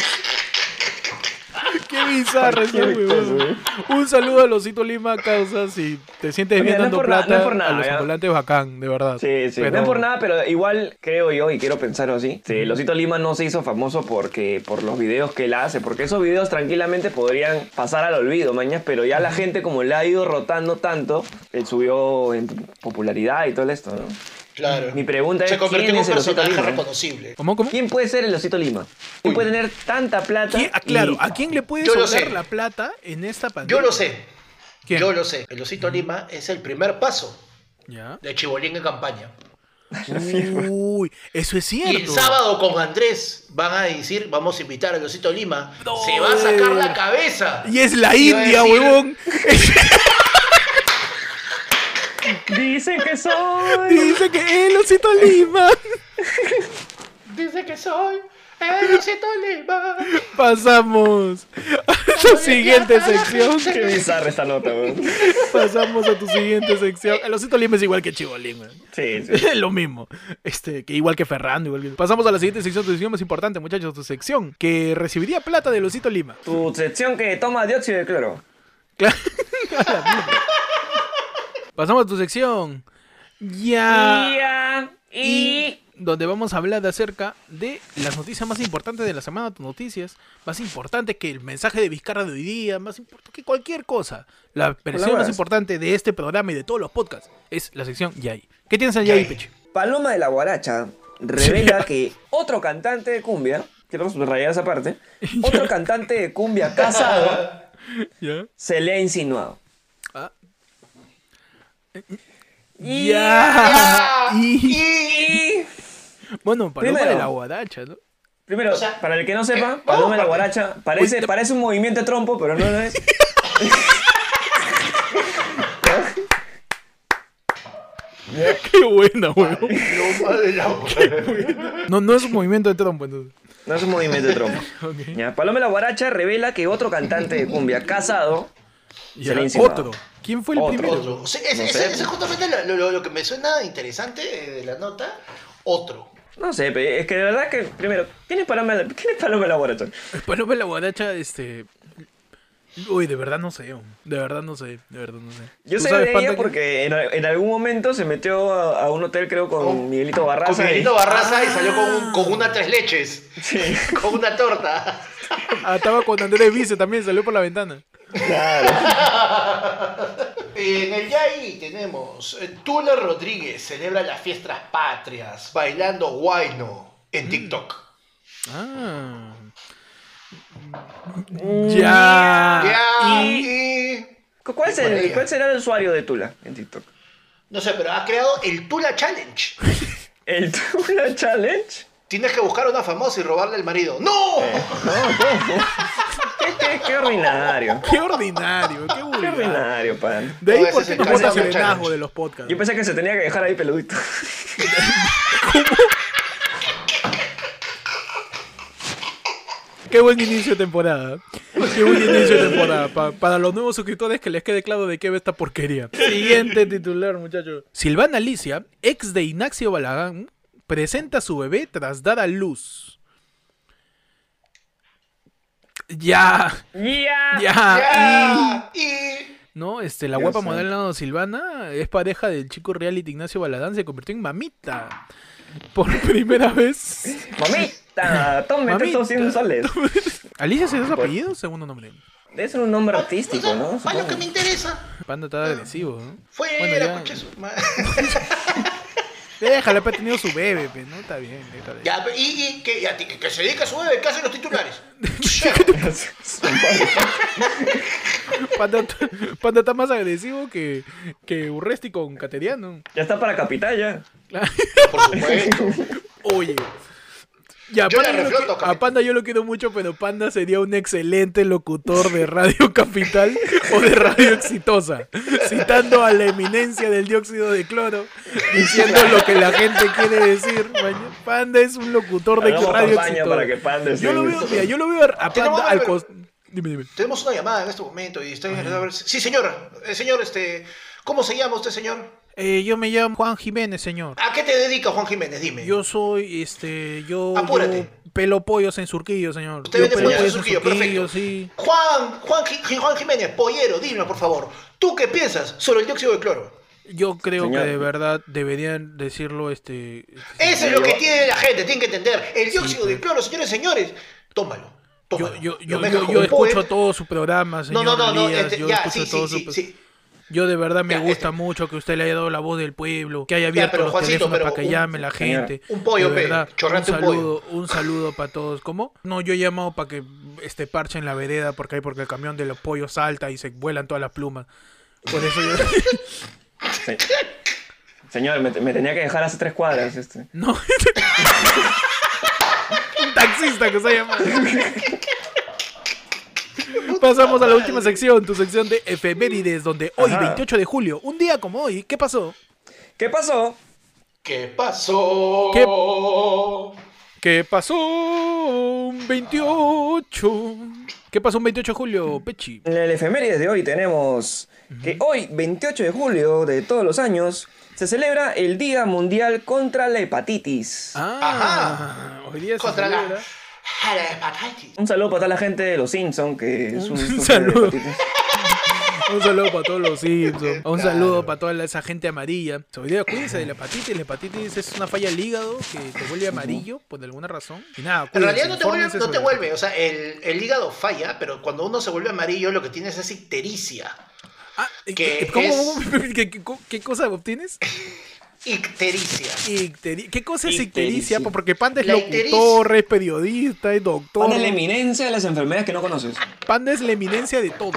Qué bizarro ese huevón. Un saludo a Losito Lima, causa. Si te sientes bien Mira, no es dando por nada, plata no es por nada, a los ya. ambulantes, bacán, de verdad. Sí, sí. Pero- No es por nada, pero igual creo yo, y quiero pensarlo así. Sí, el Osito Lima no se hizo famoso porque por los videos que él hace, porque esos videos tranquilamente podrían pasar al olvido, mañas, pero ya la gente como le ha ido rotando tanto, él subió en popularidad y todo esto, ¿no? Claro. Mi pregunta Se es, convirtió ¿quién en un es el Osito personaje Lima? reconocible. ¿Cómo, cómo? ¿Quién puede ser el Osito Lima? ¿Quién puede tener tanta plata? ¿Quién- ah, claro, y- ¿a quién le puede sobrar la plata en esta pandemia? Yo lo sé. ¿Quién? Yo lo sé. El osito Lima es el primer paso Ya. de Chibolín en campaña. Uy, eso es cierto. Y el sábado con Andrés van a decir, vamos a invitar al osito Lima. Se va a sacar la cabeza. Y es la a India, decir- huevón. Dicen que soy... Dice que el osito Lima. Dice que soy el osito Lima. Pasamos a tu siguiente sección. Qué bizarra esta nota, weón. Pasamos a tu siguiente sección. El osito Lima es igual que Chibolín, weón. Sí, sí. Lo mismo. Este, que igual que Ferrando, igual que... Pasamos a la siguiente sección, tu sección más importante, muchachos, tu sección, que recibiría plata del osito Lima. Tu sección que toma dióxido de cloro. Claro. Pasamos a tu sección. Ya. Ya. Y... donde vamos a hablar acerca de las noticias más importantes de la semana, tus noticias, más importante que el mensaje de Vizcarra de hoy día, más importante que cualquier cosa. La versión más importante de este programa y de todos los podcasts es la sección Yay. ¿Qué tienes en Yay, Yay. Peche? Paloma de la Guaracha revela que otro cantante de cumbia, quiero subrayar esa parte, otro cantante de cumbia casado ¿Ya? se le ha insinuado. Y- Ya. Y, Y... bueno, Paloma Primero. de la Guadacha, ¿no? Primero, O sea, para el que no sepa, eh, Paloma de la oh, Guaracha parece, Uy, parece un movimiento de trompo, pero no lo es. Qué buena, weón. Loma de la No, no es un movimiento de trompo, entonces. No es un movimiento de trompo. Ya, Paloma de la Guaracha revela que otro cantante de cumbia casado Le. Otro. ¿Quién fue el Otro. primero? Otro. O sea, ese, No ese- sé. ese es justamente lo, lo- lo que me suena interesante eh, de la nota. Otro. No sé, pero es que de verdad que, primero, ¿quién es Paloma de la, ¿quién es Paloma de la Guaracha? Paloma la Guadacha, este. Uy, de verdad no sé, de verdad no sé, de verdad no sé. Yo ¿Tú sé de ella porque en, en algún momento se metió a, a un hotel, creo, con Con- Miguelito Barraza. Con Miguelito Barraza y salió con, un- con una tres leches. Sí, Con una torta. Ah, estaba con Andrés Vice también, salió por la ventana. claro. En el Yai tenemos eh, Tula Rodríguez celebra las fiestas patrias bailando guayno en TikTok. Ah. Ya. Ya, y- ¿Cuál, es el- María. ¿Cuál será el usuario de Tula en TikTok? No sé, pero ha creado el Tula Challenge. ¿El Tula Challenge? Tienes que buscar a una famosa y robarle el marido. ¡No! ¿Qué, qué, qué ordinario. Qué ordinario, qué Qué ordinario, pan. De ahí No, por qué el Cancerbero el Challenge. de los podcasts. Yo pensé que se tenía que dejar ahí peludito. Qué buen inicio de temporada. Qué buen inicio de temporada. Pa- para los nuevos suscriptores que les quede claro de qué ve esta porquería. Siguiente titular, muchachos. Silvana Alicia, ex de Ignacio Balagán, presenta a su bebé tras dar a luz. Ya, ¡Ya! ya. Ya, y... No, este, la guapa santo. modelo Silvana es pareja del chico reality Ignacio Balagán, se convirtió en mamita. Por primera vez. ¡Mamita! Tómete estos 100 soles. ¿Alicia se da su apellido o segundo nombre? Debe ser un nombre artístico, ¿no? Para lo que Supongo. me interesa. Panda está agresivo, ¿no? Fuera, Bueno, ya. concha su madre. Déjala, pues ha tenido su bebé, pe, ¿no? Está bien, déjala. Ya, y, y que, y a ti- que, que se dedica a su bebé, que hacen los titulares. Panda, Panda está más agresivo que, que Urresti con Cateriano. Ya está para capital ya. Por supuesto. Oye. Ya, Yo Panda la refloto, a. Panda yo lo quiero mucho, pero Panda sería un excelente locutor de Radio Capital o de Radio Exitosa, citando a la eminencia del dióxido de cloro, diciendo lo que la gente quiere decir. Panda es un locutor de Hagamos Radio Exitosa. para que Panda esté Yo lo en veo, mira, yo lo veo a Panda al Dime, dime. Tenemos una llamada en este momento y estoy ver. si- Sí, señora. Eh, señor, este. ¿Cómo se llama usted, señor? Eh, yo me llamo Juan Jiménez, señor. ¿A qué te dedicas, Juan Jiménez? Dime. Yo soy, este, yo, Apúrate. yo pelo pollos en surquillo, señor. Usted vende pollos en surquillo, perfecto. sí. Juan, Juan, Juan Jiménez, pollero, dime, por favor. ¿Tú qué piensas sobre el dióxido de cloro? Yo creo Señor. que de verdad deberían decirlo, este... Eso es lo que tiene la gente, tienen que entender. El dióxido pues. de cloro, señores, señores, tómalo. Yo, tómalo. yo, yo, yo, escucho todo su programa, No, señor no, no, no, Elías, este, yo ya, escucho sí, todo sí, su... Yo de verdad me Ya, gusta este- mucho que usted le haya dado la voz del pueblo, que haya abierto pero, los Juancito, teléfonos para que un- llame la gente. un pollo, De pe, verdad, un chorreate un pollo. saludo, un saludo para todos. ¿Cómo? No, yo he llamado para que este parche en la vereda porque hay porque el camión de los pollos salta y se vuelan todas las plumas. Por eso yo Se- Señor, me, me tenía que dejar hace tres cuadras. Este. no. un taxista que se llama. Pasamos a la última sección, tu sección de efemérides, donde hoy, Ajá. 28 de julio, un día como hoy, ¿qué pasó? ¿Qué pasó? ¿Qué pasó? ¿Qué pasó un 28? ¿Qué pasó un 28 de julio, Pechi? En el efemérides de hoy tenemos que hoy, 28 de julio de todos los años, se celebra el Día Mundial contra la Hepatitis. Ah, Ajá. hoy día se Contra celebra. la hepatitis. Un saludo para toda la gente de Los Simpsons, que es un, saludo. Un saludo para todos los Simpsons. Un saludo para toda esa gente amarilla. Hoy día cuídense de la hepatitis. La hepatitis es una falla al hígado que te vuelve amarillo por alguna razón. Y nada, En realidad no te vuelve, infórmense no te sobre- vuelve, o sea, el, el hígado falla, pero cuando uno se vuelve amarillo lo que tienes es ictericia. Ah, ¿qué- que ¿cómo, es- cómo- qué, qué- qué cosa obtienes? Ictericia. Icteri- ¿Qué cosa es Ictericia. ictericia? Porque Panda es La locutor, es periodista, es doctor. Pon la eminencia de las enfermedades que no conoces. Panda es la eminencia de todo.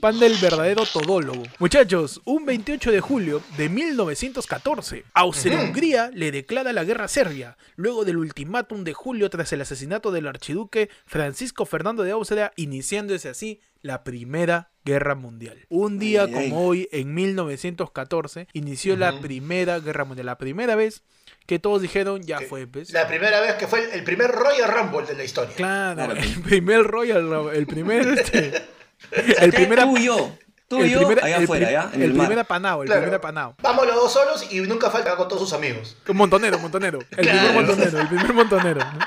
Panda el verdadero todólogo. Muchachos, un 28 de julio de 1914, Austria-Hungría le declara la guerra a Serbia, luego del ultimátum de julio tras el asesinato del archiduque Francisco Fernando de Austria, iniciándose así la Primera Guerra Mundial. Un día Ay, ay. como hoy, en 1914, inició la Primera Guerra Mundial. La primera vez que todos dijeron, ya fue, pues. La primera vez que fue el, el primer Royal Rumble de la historia. Claro, Claro. el primer Royal, Rumble, el primer, este, el primer, Tú y yo. Tú y yo, primer- allá el afuera, ¿ya? En el el primer apanado, el Claro. primer apanado. Vamos los dos solos y nunca falta con todos sus amigos. Un montonero, montonero. El primer Claro. montonero, el primer montonero. ¿no?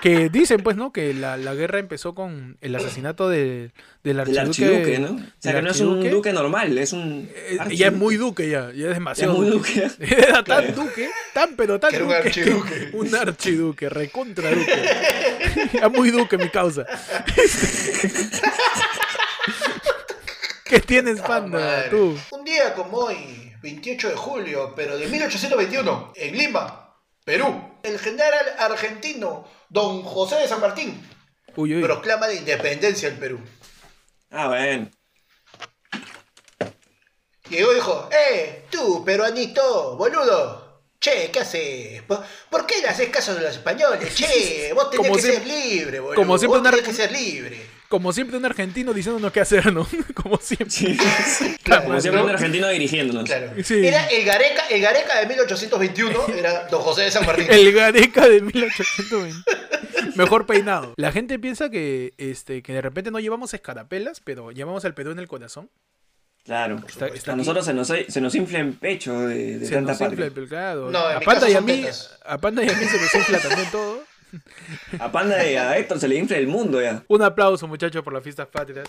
Que dicen, pues, ¿no? Que la, la guerra empezó con el asesinato de- del Del archiduque. archiduque, ¿no? O sea, que no es un archiduque. duque normal, es un. Eh, ya es archiduque. muy duque, ya. Ya es Ya es demasiado. muy duque. duque. Era tan Claro. duque, tan pero tan Que era un duque. archiduque. Un archiduque, recontra duque. Ya muy duque mi causa. ¿Qué tienes, panda? Tú. Un día como hoy, 28 de julio, pero de 1821, en Lima, Perú, el general argentino don José de San Martín Uy, uy. proclama la independencia del Perú. Ah, bueno. Llegó y dijo, eh, tú, peruanito, boludo. Che, ¿qué haces? ¿Por, por qué le haces caso a los españoles? Che, vos tenés Como que siempre- ser libre, boludo. como siempre vos tenés ar- que ser libre. Como siempre un argentino diciéndonos qué hacer, ¿no? Como siempre. Sí. Claro, Como siempre ¿no? un argentino dirigiéndonos. Claro. Sí. Era el Gareca, el Gareca de 1821, era Don José de San Martín. El Gareca de 1820. Mejor peinado. La gente piensa que, este, que de repente no llevamos escarapelas, pero llevamos al Perú en el corazón. Claro. Está- está a nosotros se nos, se nos infla en pecho de, de Se tanta nos infla pelcado. No, en a mi Panda y a mí, tetas. a Panda y a mí se nos infla también todo. A Panda y a Héctor se le infla el mundo ya. Un aplauso, muchachos, por las fiestas patrias.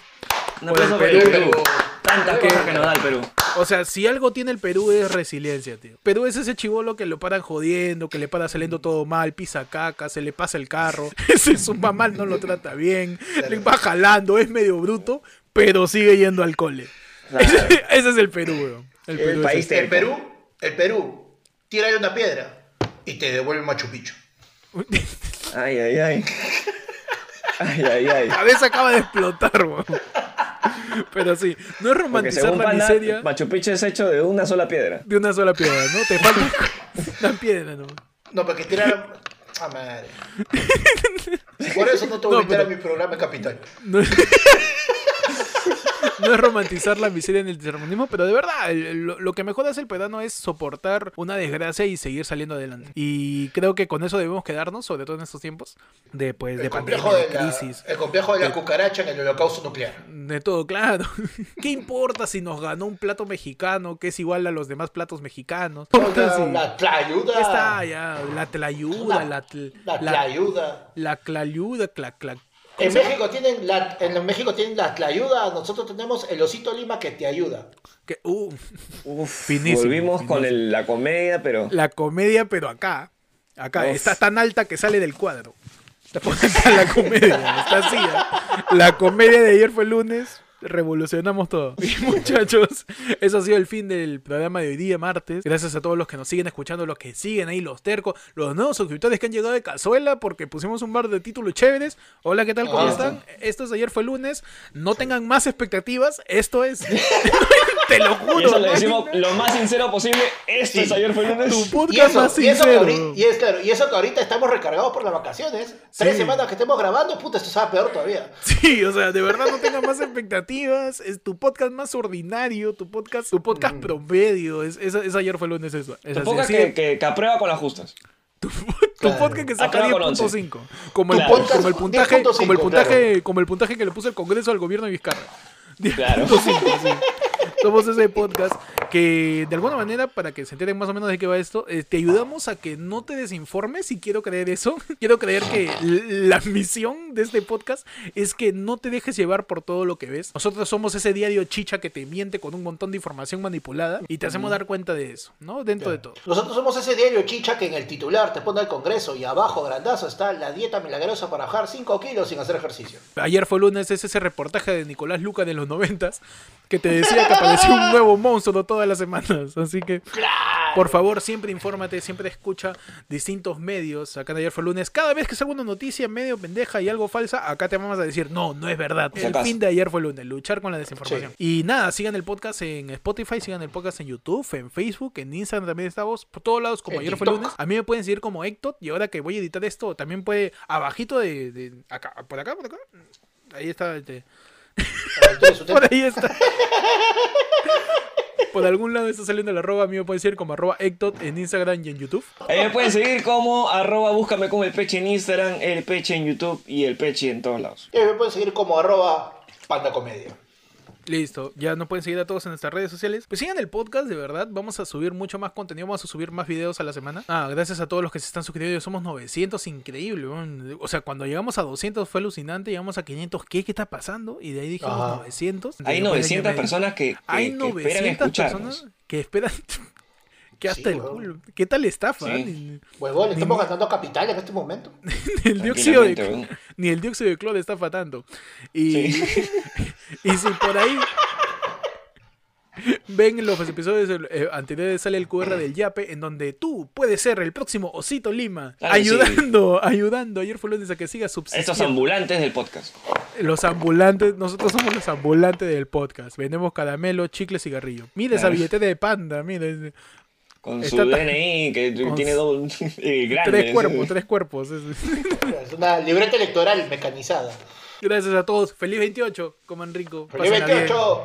Un el aplauso por el Perú. Perú. Tantas Que- cosas que nos da el Perú. O sea, si algo tiene el Perú es resiliencia, tío. Perú es ese chivolo que lo paran jodiendo, que le para saliendo todo mal, pisa caca, se le pasa el carro, ese zumba mal no lo trata bien, le va jalando, es medio bruto, pero sigue yendo al cole. Claro. Ese, ese es el Perú, weón. El, El Perú país ese. El Perú, el Perú, tírale una piedra y te devuelve Machu Picchu. Ay, ay, ay. Ay, ay, ay. La cabeza acaba de explotar, weón. Pero sí, no es romantizar según la miseria Machu Picchu es hecho de una sola piedra. de una sola piedra, ¿no? Te falta una piedra, ¿no? No, porque tiraron. Ah, madre. Por eso no te voy No, a invitar pero- a mi programa Capital. No es, no es romantizar la miseria en el terrorismo, pero de verdad, lo, lo que mejor hace el peruano es soportar una desgracia y seguir saliendo adelante. Y creo que con eso debemos quedarnos, sobre todo en estos tiempos de, pues, de El pandemia, complejo de de, la, crisis. el complejo de la cucaracha en el holocausto nuclear. De todo, claro. ¿Qué importa si nos ganó un plato mexicano que es igual a los demás platos mexicanos? ¿Qué importa si- La tlayuda. Está, ya. La tlayuda, La- la, tl- La la, tlayuda. la clayuda, cla, cla- En México tienen la, en México tienen la tlayuda, nosotros tenemos el osito lima que te ayuda. que- uh, Uf, Finísimo, volvimos con el- la comedia, pero la comedia, pero acá. Acá, Uf. está tan alta que sale del cuadro. Está la comedia, está así. ¿eh? La comedia de ayer fue el lunes. Revolucionamos todo. Y muchachos, eso ha sido el fin del programa de hoy día, martes. Gracias a todos los que nos siguen escuchando, los que siguen ahí, los tercos, los nuevos suscriptores que han llegado de cazuela porque pusimos un bar de títulos chéveres. Hola, ¿qué tal? ¿Cómo están? Esto es ayer fue lunes. No tengan más expectativas. Esto es. Te lo juro. y eso hay decimos lo más sincero posible. Esto Sí. es ayer fue lunes. Tu Y podcast eso, más y, eso que sincero. ahorita, y, es, claro, y eso que ahorita estamos recargados por las vacaciones. Tres semanas que estemos grabando, puta, esto sabe peor todavía. Sí, o sea, de verdad no tengas más expectativas. Es tu podcast más ordinario, tu podcast, tu podcast promedio. Es, es, es ayer fue el lunes eso. Es Tu así, podcast así que, que, que aprueba con las justas. tu Claro. podcast que saca Aprueba con 10.5. Como, el- Claro. como el puntaje, 10.5, como el puntaje, claro. como el puntaje que le puso el Congreso al gobierno de Vizcarra. 10.5, Claro. sí. Somos ese podcast que de alguna manera, para que se enteren más o menos de qué va esto, eh, te ayudamos a que no te desinformes y quiero creer eso. quiero creer que la misión de este podcast es que no te dejes llevar por todo lo que ves. Nosotros somos ese diario chicha que te miente con un montón de información manipulada y te hacemos dar cuenta de eso, ¿no? Dentro de todo. Nosotros somos ese diario chicha que en el titular te pone el Congreso y abajo, grandazo, está la dieta milagrosa para bajar 5 kilos sin hacer ejercicio. Ayer fue lunes, es ese reportaje de Nicolás Luca de los noventas que te decía que apareció un nuevo monstruo todas las semanas. Así que, por favor, siempre infórmate, siempre escucha distintos medios. Acá en Ayer fue lunes. Cada vez que salga una noticia medio pendeja y algo falsa, acá te vamos a decir, no, no es verdad. El fin de ayer fue lunes, luchar con la desinformación. Y nada, sigan el podcast en Spotify, sigan el podcast en YouTube, en Facebook, en Instagram también estamos, por todos lados como ayer fue lunes. A mí me pueden seguir como Ectot y ahora que voy a editar esto, también puede, abajito de, de- acá, por acá, por acá. Ahí está, este, Por ahí está. Por algún lado está saliendo la arroba, a mí me pueden seguir como arroba Ectot en Instagram y en YouTube. Ahí me pueden seguir como arroba búscame como el peche en Instagram, el peche en YouTube y el peche en todos lados. Y me pueden seguir como arroba panda comedia. Listo, ya nos pueden seguir a todos en nuestras redes sociales. Pues sigan el podcast, de verdad. Vamos a subir mucho más contenido, vamos a subir más videos a la semana. Ah, gracias a todos los que se están suscribiendo. Somos 900, increíble. O sea, cuando llegamos a 200 fue alucinante. Llegamos a 500, ¿qué? ¿Qué está pasando? Y de ahí dijimos Ajá. 900. Hay Después de año y 900 medio. personas que, que- Hay que esperan 900 escucharnos. personas que esperan. que hasta Sí, el culo. ¿Qué tal estafa? Sí. Ni- Huevón, le estamos ganando capital en este momento. ni el dióxido de, ni el dióxido de cloro estafa tanto. Y, Sí. y si por ahí ven los episodios eh, anteriores sale el QR del Yape en donde tú puedes ser el próximo Osito Lima. Claro que sí. ayudando, ayudando. Ayer fue lunes a que siga subsistiendo. Estos ambulantes del podcast. Los ambulantes, nosotros somos los ambulantes del podcast. Vendemos caramelo, chicle, cigarrillo. Mira esa Claro. billetera de panda, mira. Con Está su DNI que tiene dos eh, grandes. Tres cuerpos, tres cuerpos. Es una libreta electoral mecanizada. Gracias a todos. Feliz 28, coman rico. Feliz pásenla bien. 28.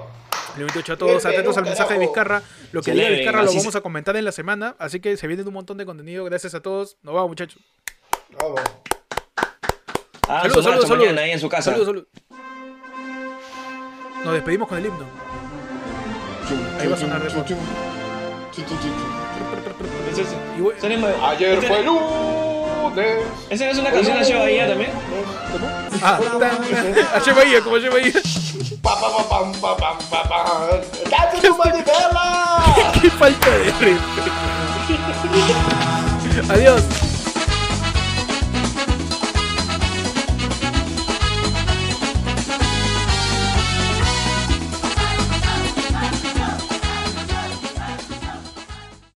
Feliz 28 a todos. Atentos al mensaje de. Vizcarra. Lo que diga Vizcarra lo vamos a comentar en la semana. Así que se viene un montón de contenido. Gracias a todos. Nos vamos, muchachos. Vamos. Ah, Saludos, su marcha saludos, mañana saludos. ahí en su casa. Saludos, saludos. Nos despedimos con el himno. Ahí va a sonar de Ayer fue lunes. ¿Esa no es una canción de Show Bahía también? ah, Che Bahía, como Bahía. Pa, pa, pa, pam, pa, pam, pa, pam. ¡Date tu manivela! Qué falta de respeto. Adiós.